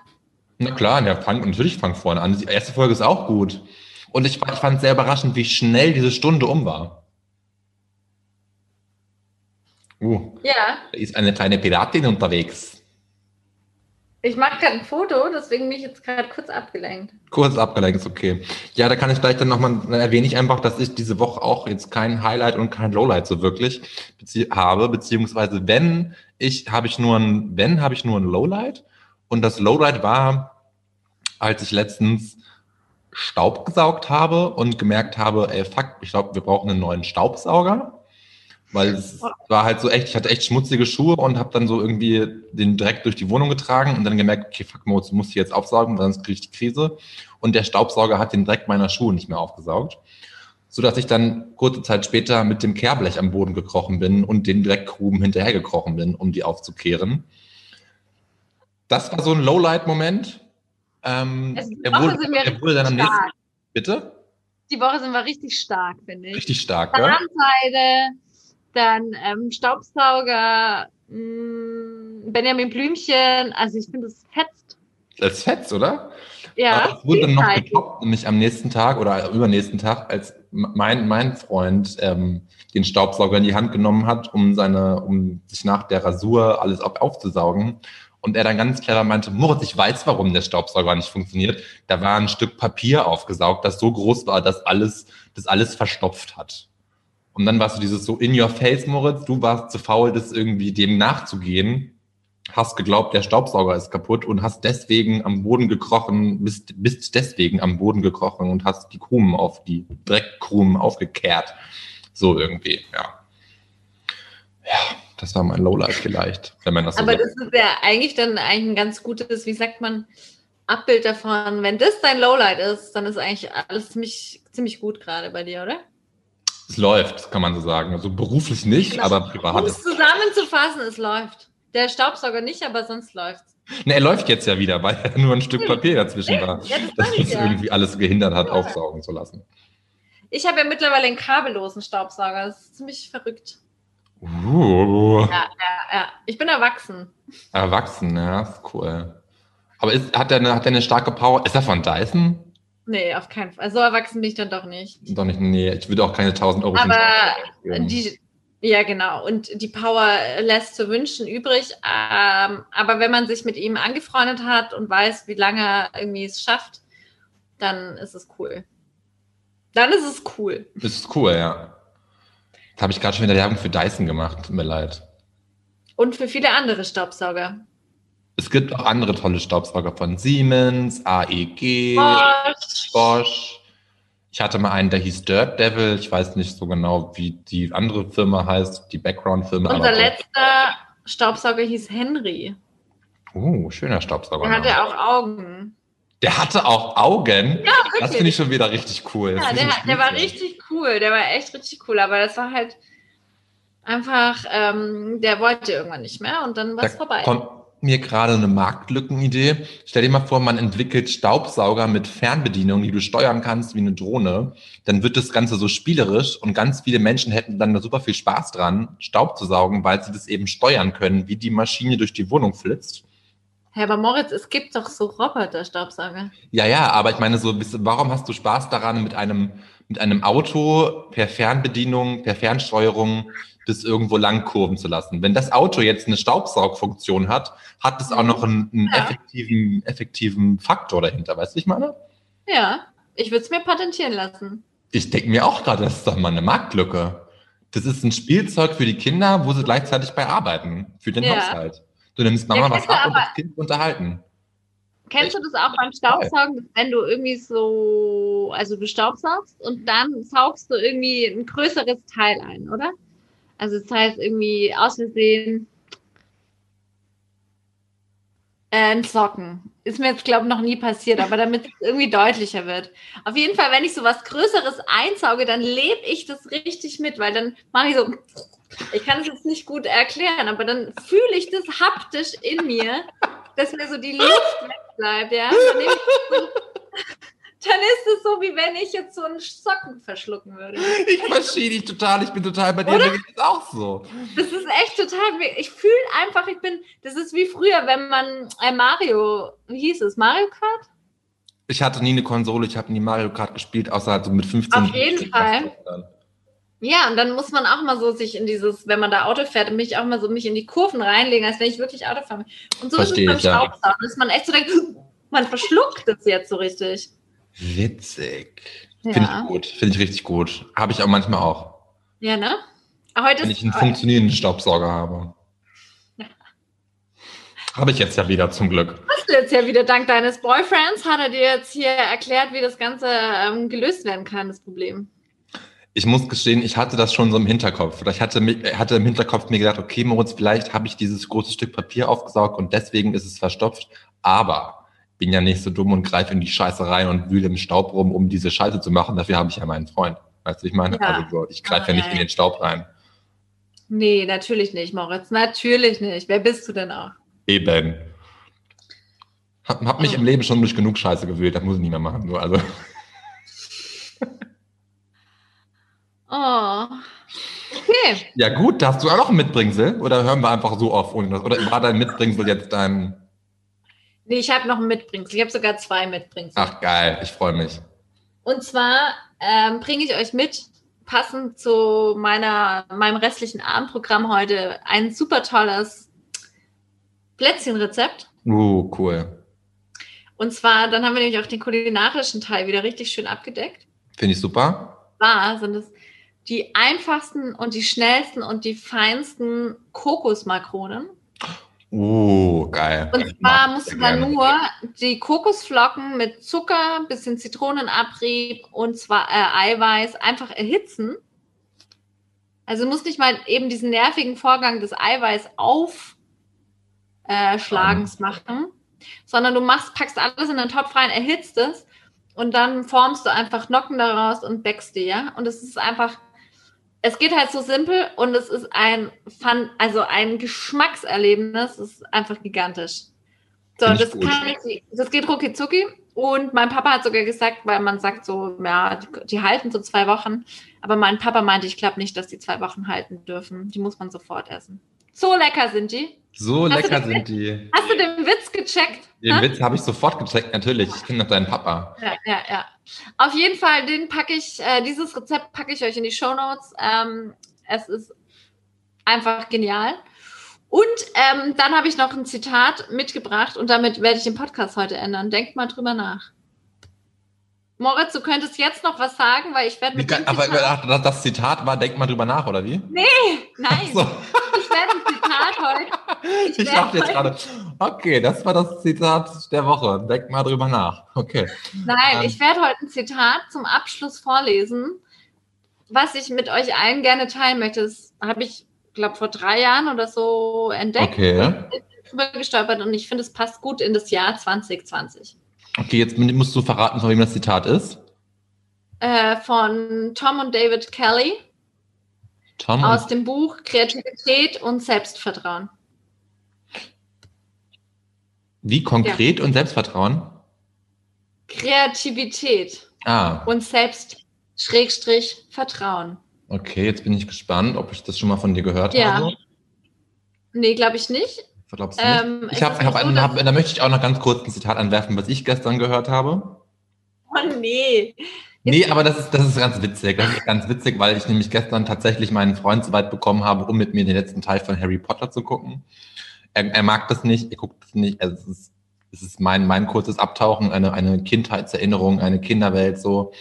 Na klar, ja, fang, natürlich fang vorne an. Die erste Folge ist auch gut. Und ich, ich fand es sehr überraschend, wie schnell diese Stunde um war. Uh, Ja. da ist eine kleine Piratin unterwegs. Ich mache gerade ein Foto, deswegen bin ich jetzt gerade kurz abgelenkt. Kurz abgelenkt, ist okay. Ja, da kann ich gleich dann nochmal, dann erwähne ich einfach, dass ich diese Woche auch jetzt kein Highlight und kein Lowlight so wirklich bezie habe, beziehungsweise wenn ich, habe ich nur ein, wenn, habe ich nur ein Lowlight. Und das Lowlight war, als ich letztens Staub gesaugt habe und gemerkt habe, ey, fuck, ich glaube, wir brauchen einen neuen Staubsauger. Weil es war halt so echt, ich hatte echt schmutzige Schuhe und habe dann so irgendwie den Dreck durch die Wohnung getragen und dann gemerkt, okay, fuck, Moritz, du musst die jetzt aufsaugen, weil sonst kriege ich die Krise. Und der Staubsauger hat den Dreck meiner Schuhe nicht mehr aufgesaugt. So dass ich dann kurze Zeit später mit dem Kehrblech am Boden gekrochen bin und den Dreckgruben hinterhergekrochen bin, um die aufzukehren. Das war so ein Lowlight-Moment. Ähm, Also wurde, wurde dann am nächsten. Bitte? Die Woche sind wir richtig stark, finde ich. Richtig stark, gell? Dann ähm, Staubsauger, mh, Benjamin Blümchen. Also ich finde, es fetzt. Das fetzt, oder? Ja, Aber es wurde dann noch getoppt, nämlich am nächsten Tag oder übernächsten Tag, als mein, mein Freund ähm, den Staubsauger in die Hand genommen hat, um seine, um sich nach der Rasur alles auf, aufzusaugen. Und er dann ganz clever meinte, Moritz, ich weiß, warum der Staubsauger nicht funktioniert. Da war ein Stück Papier aufgesaugt, das so groß war, dass alles, das alles verstopft hat. Und dann warst du dieses so in your face, Moritz, du warst zu faul, das irgendwie dem nachzugehen hast geglaubt, der Staubsauger ist kaputt und hast deswegen am Boden gekrochen, bist, bist deswegen am Boden gekrochen und hast die Krumen auf die Dreckkrumen aufgekehrt. So irgendwie, ja. Ja, Das war mein Lowlight vielleicht, wenn man das so Aber sagt. das ist ja eigentlich dann eigentlich ein ganz gutes, wie sagt man, Abbild davon. Wenn das dein Lowlight ist, dann ist eigentlich alles ziemlich, ziemlich gut gerade bei dir, oder? Es läuft, kann man so sagen. Also beruflich nicht, aber privat. Um es zusammenzufassen, es läuft. Der Staubsauger nicht, aber sonst läuft's. Ne, er läuft jetzt ja wieder, weil ja nur ein Stück Hm. Papier dazwischen war. Ja, das Das uns ja. irgendwie alles gehindert hat, Ja. aufsaugen zu lassen. Ich habe ja mittlerweile einen kabellosen Staubsauger. Das ist ziemlich verrückt. Uh, Ja, ja, ja. Ich bin erwachsen. erwachsen, ja, ist cool. Aber ist, hat, der eine, hat der eine starke Power? Ist er von Dyson? Nee, auf keinen Fall. So erwachsen bin ich dann doch nicht. Doch nicht, nee, ich würde auch keine 1000 Euro Aber die, ja, genau. Und die Power lässt zu wünschen übrig. Ähm, aber wenn man sich mit ihm angefreundet hat und weiß, wie lange er irgendwie es schafft, dann ist es cool. Dann ist es cool. Ist cool, ja. Jetzt habe ich gerade schon wieder Werbung für Dyson gemacht, tut mir leid. Und für viele andere Staubsauger. Es gibt auch andere tolle Staubsauger von Siemens, AEG, Bosch. Bosch. Ich hatte mal einen, der hieß Dirt Devil. Ich weiß nicht so genau, wie die andere Firma heißt, die Background-Firma. Unser letzter Staubsauger hieß Henry. Oh, schöner Staubsauger. Der hatte auch Augen. Der hatte auch Augen. Ja, das wirklich. finde ich schon wieder richtig cool. Das Ja, der, der war richtig cool. Der war echt richtig cool. Aber das war halt einfach, ähm, der wollte irgendwann nicht mehr und dann war Da es vorbei. kommt mir gerade eine Marktlückenidee. Stell dir mal vor, man entwickelt Staubsauger mit Fernbedienung, die du steuern kannst wie eine Drohne. Dann wird das Ganze so spielerisch und ganz viele Menschen hätten dann da super viel Spaß dran, Staub zu saugen, weil sie das eben steuern können, wie die Maschine durch die Wohnung flitzt. Herr aber Moritz, es gibt doch so Roboter-Staubsauger. Ja, ja, aber ich meine so, warum hast du Spaß daran, mit einem, mit einem Auto per Fernbedienung, per Fernsteuerung das irgendwo lang kurven zu lassen? Wenn das Auto jetzt eine Staubsaugfunktion hat, hat es auch noch einen, einen Ja. effektiven, effektiven Faktor dahinter, weißt du, ich meine? Ja, ich würde es mir patentieren lassen. Ich denke mir auch gerade, das ist doch mal eine Marktlücke. Das ist ein Spielzeug für die Kinder, wo sie gleichzeitig bei arbeiten, für den Ja. Haushalt. Du nimmst Mama Ja, was ab und das Kind unterhalten. Kennst du das auch beim Staubsaugen, wenn du irgendwie so, also du staubsaugst und dann saugst du irgendwie ein größeres Teil ein, oder? Also das heißt irgendwie aus Versehen ein Socken. Ist mir jetzt, glaube ich, noch nie passiert, aber damit es irgendwie deutlicher wird. Auf jeden Fall, wenn ich so was Größeres einsauge, dann lebe ich das richtig mit, weil dann mache ich so, ich kann es jetzt nicht gut erklären, aber dann fühle ich das haptisch in mir, dass mir so die Luft wegbleibt, ja. Dann, so, dann ist es so, wie wenn ich jetzt so einen Socken verschlucken würde. Ich verstehe dich total, ich bin total bei dir, Oder? mir geht auch so. Das ist echt total, ich fühle einfach, ich bin, das ist wie früher, wenn man äh, Mario, wie hieß es, Mario Kart? Ich hatte nie eine Konsole, ich habe nie Mario Kart gespielt, außer halt so mit 15. Auf jeden Fall. Ja, und dann muss man auch mal so sich in dieses, wenn man da Auto fährt, mich auch mal so mich in die Kurven reinlegen, als wenn ich wirklich Auto fahre. Und so Verstehe ist es beim ja. Staubsaugen, dass man echt so denkt, <laughs> man verschluckt das jetzt so richtig. Witzig. Ja. Finde ich gut, finde ich richtig gut. Habe ich auch manchmal auch, Ja, ne? Heute wenn ich einen funktionierenden Staubsauger habe. Habe ich jetzt ja wieder zum Glück. hast du jetzt ja wieder dank deines Boyfriends, hat er dir jetzt hier erklärt, wie das Ganze ähm, gelöst werden kann, das Problem. Ich muss gestehen, ich hatte das schon so im Hinterkopf. Oder ich hatte, hatte im Hinterkopf mir gedacht, okay, Moritz, vielleicht habe ich dieses große Stück Papier aufgesaugt und deswegen ist es verstopft. Aber bin ja nicht so dumm und greife in die Scheiße rein und wühle im Staub rum, um diese Scheiße zu machen. Dafür habe ich ja meinen Freund. Weißt du, ich meine? Ja. Also so, ich greife ja nicht in den Staub rein. Nee, natürlich nicht, Moritz. Natürlich nicht. Wer bist du denn auch? Eben. Hab, hab mich Oh. im Leben schon durch genug Scheiße gewählt, das muss ich nicht mehr machen. So, also. Okay. Ja gut, da hast du auch noch ein Mitbringsel? Oder hören wir einfach so auf ohne das? Oder war dein Mitbringsel jetzt dein... Nee, ich habe noch ein Mitbringsel. Ich habe sogar zwei Mitbringsel. Ach geil, ich freue mich. Und zwar ähm, bringe ich euch mit, passend zu meiner, meinem restlichen Abendprogramm heute, ein super tolles Plätzchenrezept. Uh, cool. Und zwar, dann haben wir nämlich auch den kulinarischen Teil wieder richtig schön abgedeckt. Finde ich super. Zwar sind es die einfachsten und die schnellsten und die feinsten Kokosmakronen. Uh, geil. Und zwar musst du dann nur die Kokosflocken mit Zucker, bisschen Zitronenabrieb und zwar äh, Eiweiß einfach erhitzen. Also du musst nicht mal eben diesen nervigen Vorgang des Eiweiß aufschlagens machen, sondern du machst, packst alles in den Topf rein, erhitzt es und dann formst du einfach Nocken daraus und backst die, ja. Und es ist einfach, es geht halt so simpel und es ist ein Fun, also ein Geschmackserlebnis, es ist einfach gigantisch. So, das ich, das geht rucki zucki. Und mein Papa hat sogar gesagt, weil man sagt so, ja, die, die halten so zwei Wochen. Aber mein Papa meinte, ich glaube nicht, dass die zwei Wochen halten dürfen. Die muss man sofort essen. So lecker sind die. So Hast lecker sind die. Hast du den Witz gecheckt? Den Ha? Witz habe ich sofort gecheckt, natürlich. Ich kenne doch deinen Papa. Ja, ja, ja. Auf jeden Fall, den packe ich, äh, dieses Rezept packe ich euch in die Show Notes. Ähm, es ist einfach genial. Und ähm, dann habe ich noch ein Zitat mitgebracht und damit werde ich den Podcast heute ändern. Denkt mal drüber nach. Moritz, du könntest jetzt noch was sagen, weil ich werde mit dem aber Zitat, das, Zitat war, denk mal drüber nach, oder wie? nein, So, ich werde Zitat heute. <laughs> ich werde dachte jetzt gerade, okay, das war das Zitat der Woche. Denk mal drüber nach. Okay. Nein, Ähm. ich werde heute ein Zitat zum Abschluss vorlesen, was ich mit euch allen gerne teilen möchte. Das habe ich, glaube vor drei Jahren oder so entdeckt, Okay. drüber gestolpert und ich finde, es passt gut in das Jahr 2020. Okay, jetzt musst du verraten, von wem das Zitat ist. Äh, von Tom und David Kelly Tom aus dem Buch Kreativität und Selbstvertrauen. wie konkret und Selbstvertrauen? Kreativität Ah, und Selbst Schrägstrich Vertrauen. okay, jetzt bin ich gespannt, ob ich das schon mal von dir gehört Ja. habe. Nee, glaube ich nicht. Glaubst du nicht? Ähm, ich habe, hab, so, hab, da möchte ich auch noch ganz kurz ein Zitat anwerfen, was ich gestern gehört habe. Oh nee. Nee, aber das ist, das ist ganz witzig. Das ist ganz witzig, weil ich nämlich gestern tatsächlich meinen Freund so weit bekommen habe, um mit mir den letzten Teil von Harry Potter zu gucken. Er, er mag das nicht, er guckt das nicht. Also es ist, es ist mein, mein kurzes Abtauchen, eine, eine Kindheitserinnerung, eine Kinderwelt so.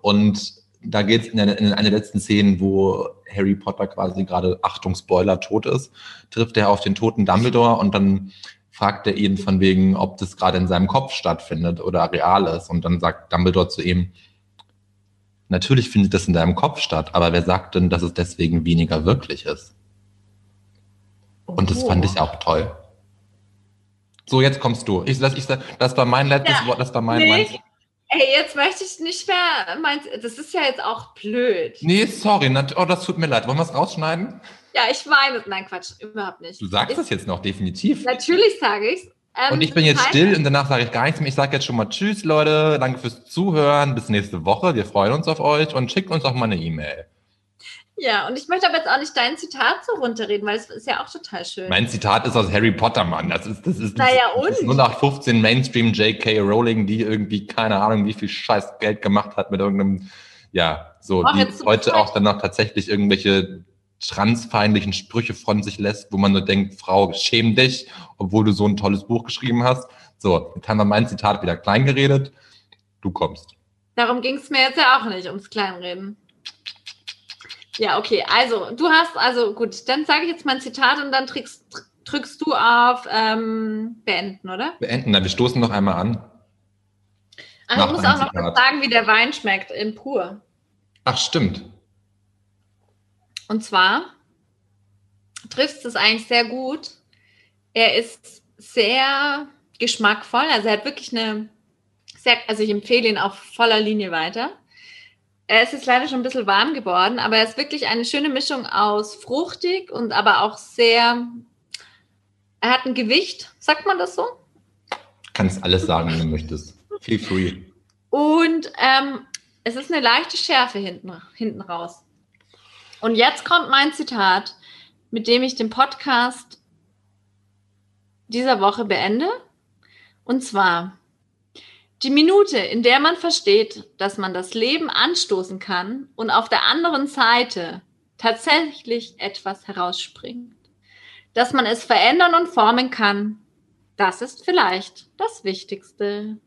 Und da geht es in, in eine letzten Szenen, wo Harry Potter quasi gerade, Achtung, Spoiler, tot ist, trifft er auf den toten Dumbledore und dann fragt er ihn von wegen, ob das gerade in seinem Kopf stattfindet oder real ist. Und dann sagt Dumbledore zu ihm, natürlich findet das in deinem Kopf statt, aber wer sagt denn, dass es deswegen weniger wirklich ist? Und das fand Oh. ich auch toll. So, jetzt kommst du. Ich, das, ich, das war mein letztes Ja, Wort, das war mein, nee. mein Ey, jetzt möchte ich nicht mehr, mein, das ist ja jetzt auch blöd. Nee, sorry, oh, das tut mir leid. Wollen wir es rausschneiden? Ja, ich meine, nein, Quatsch, überhaupt nicht. Du sagst ich, es jetzt noch, definitiv. Natürlich sage ich's. Ähm, Und ich bin jetzt das heißt- still und danach sage ich gar nichts mehr. Ich sage jetzt schon mal Tschüss, Leute. Danke fürs Zuhören. Bis nächste Woche. Wir freuen uns auf euch und schickt uns auch mal eine E-Mail. Ja, und ich möchte aber jetzt auch nicht dein Zitat so runterreden, weil es ist ja auch total schön. Mein Zitat ist aus Harry Potter, Mann. Das ist, das ist, Naja, das ist und? 0815 Mainstream J.K. Rowling, die irgendwie, keine Ahnung, wie viel scheiß Geld gemacht hat mit irgendeinem, ja, so, Ach, die heute auch dann noch tatsächlich irgendwelche transfeindlichen Sprüche von sich lässt, wo man nur denkt, Frau, schäm dich, obwohl du so ein tolles Buch geschrieben hast. So, jetzt haben wir mein Zitat wieder klein geredet. Du kommst. Darum ging es mir jetzt ja auch nicht, ums Kleinreden. Ja, okay, also du hast, also gut, dann sage ich jetzt mein Zitat und dann drückst, drückst du auf ähm, Beenden, oder? Beenden. Na, wir stoßen noch einmal an. Ach, ich muss auch noch sagen, wie der Wein schmeckt in pur. Ach, stimmt. Und zwar trifft es eigentlich sehr gut. Er ist sehr geschmackvoll, also er hat wirklich eine sehr, also ich empfehle ihn auf voller Linie weiter. Er ist jetzt leider schon ein bisschen warm geworden, aber er ist wirklich eine schöne Mischung aus fruchtig und aber auch sehr, er hat ein Gewicht, sagt man das so? Kannst alles sagen, wenn du möchtest. Feel free. Und ähm, es ist eine leichte Schärfe hinten, hinten raus. Und jetzt kommt mein Zitat, mit dem ich den Podcast dieser Woche beende. Und zwar, die Minute, in der man versteht, dass man das Leben anstoßen kann und auf der anderen Seite tatsächlich etwas herausspringt, dass man es verändern und formen kann, das ist vielleicht das Wichtigste.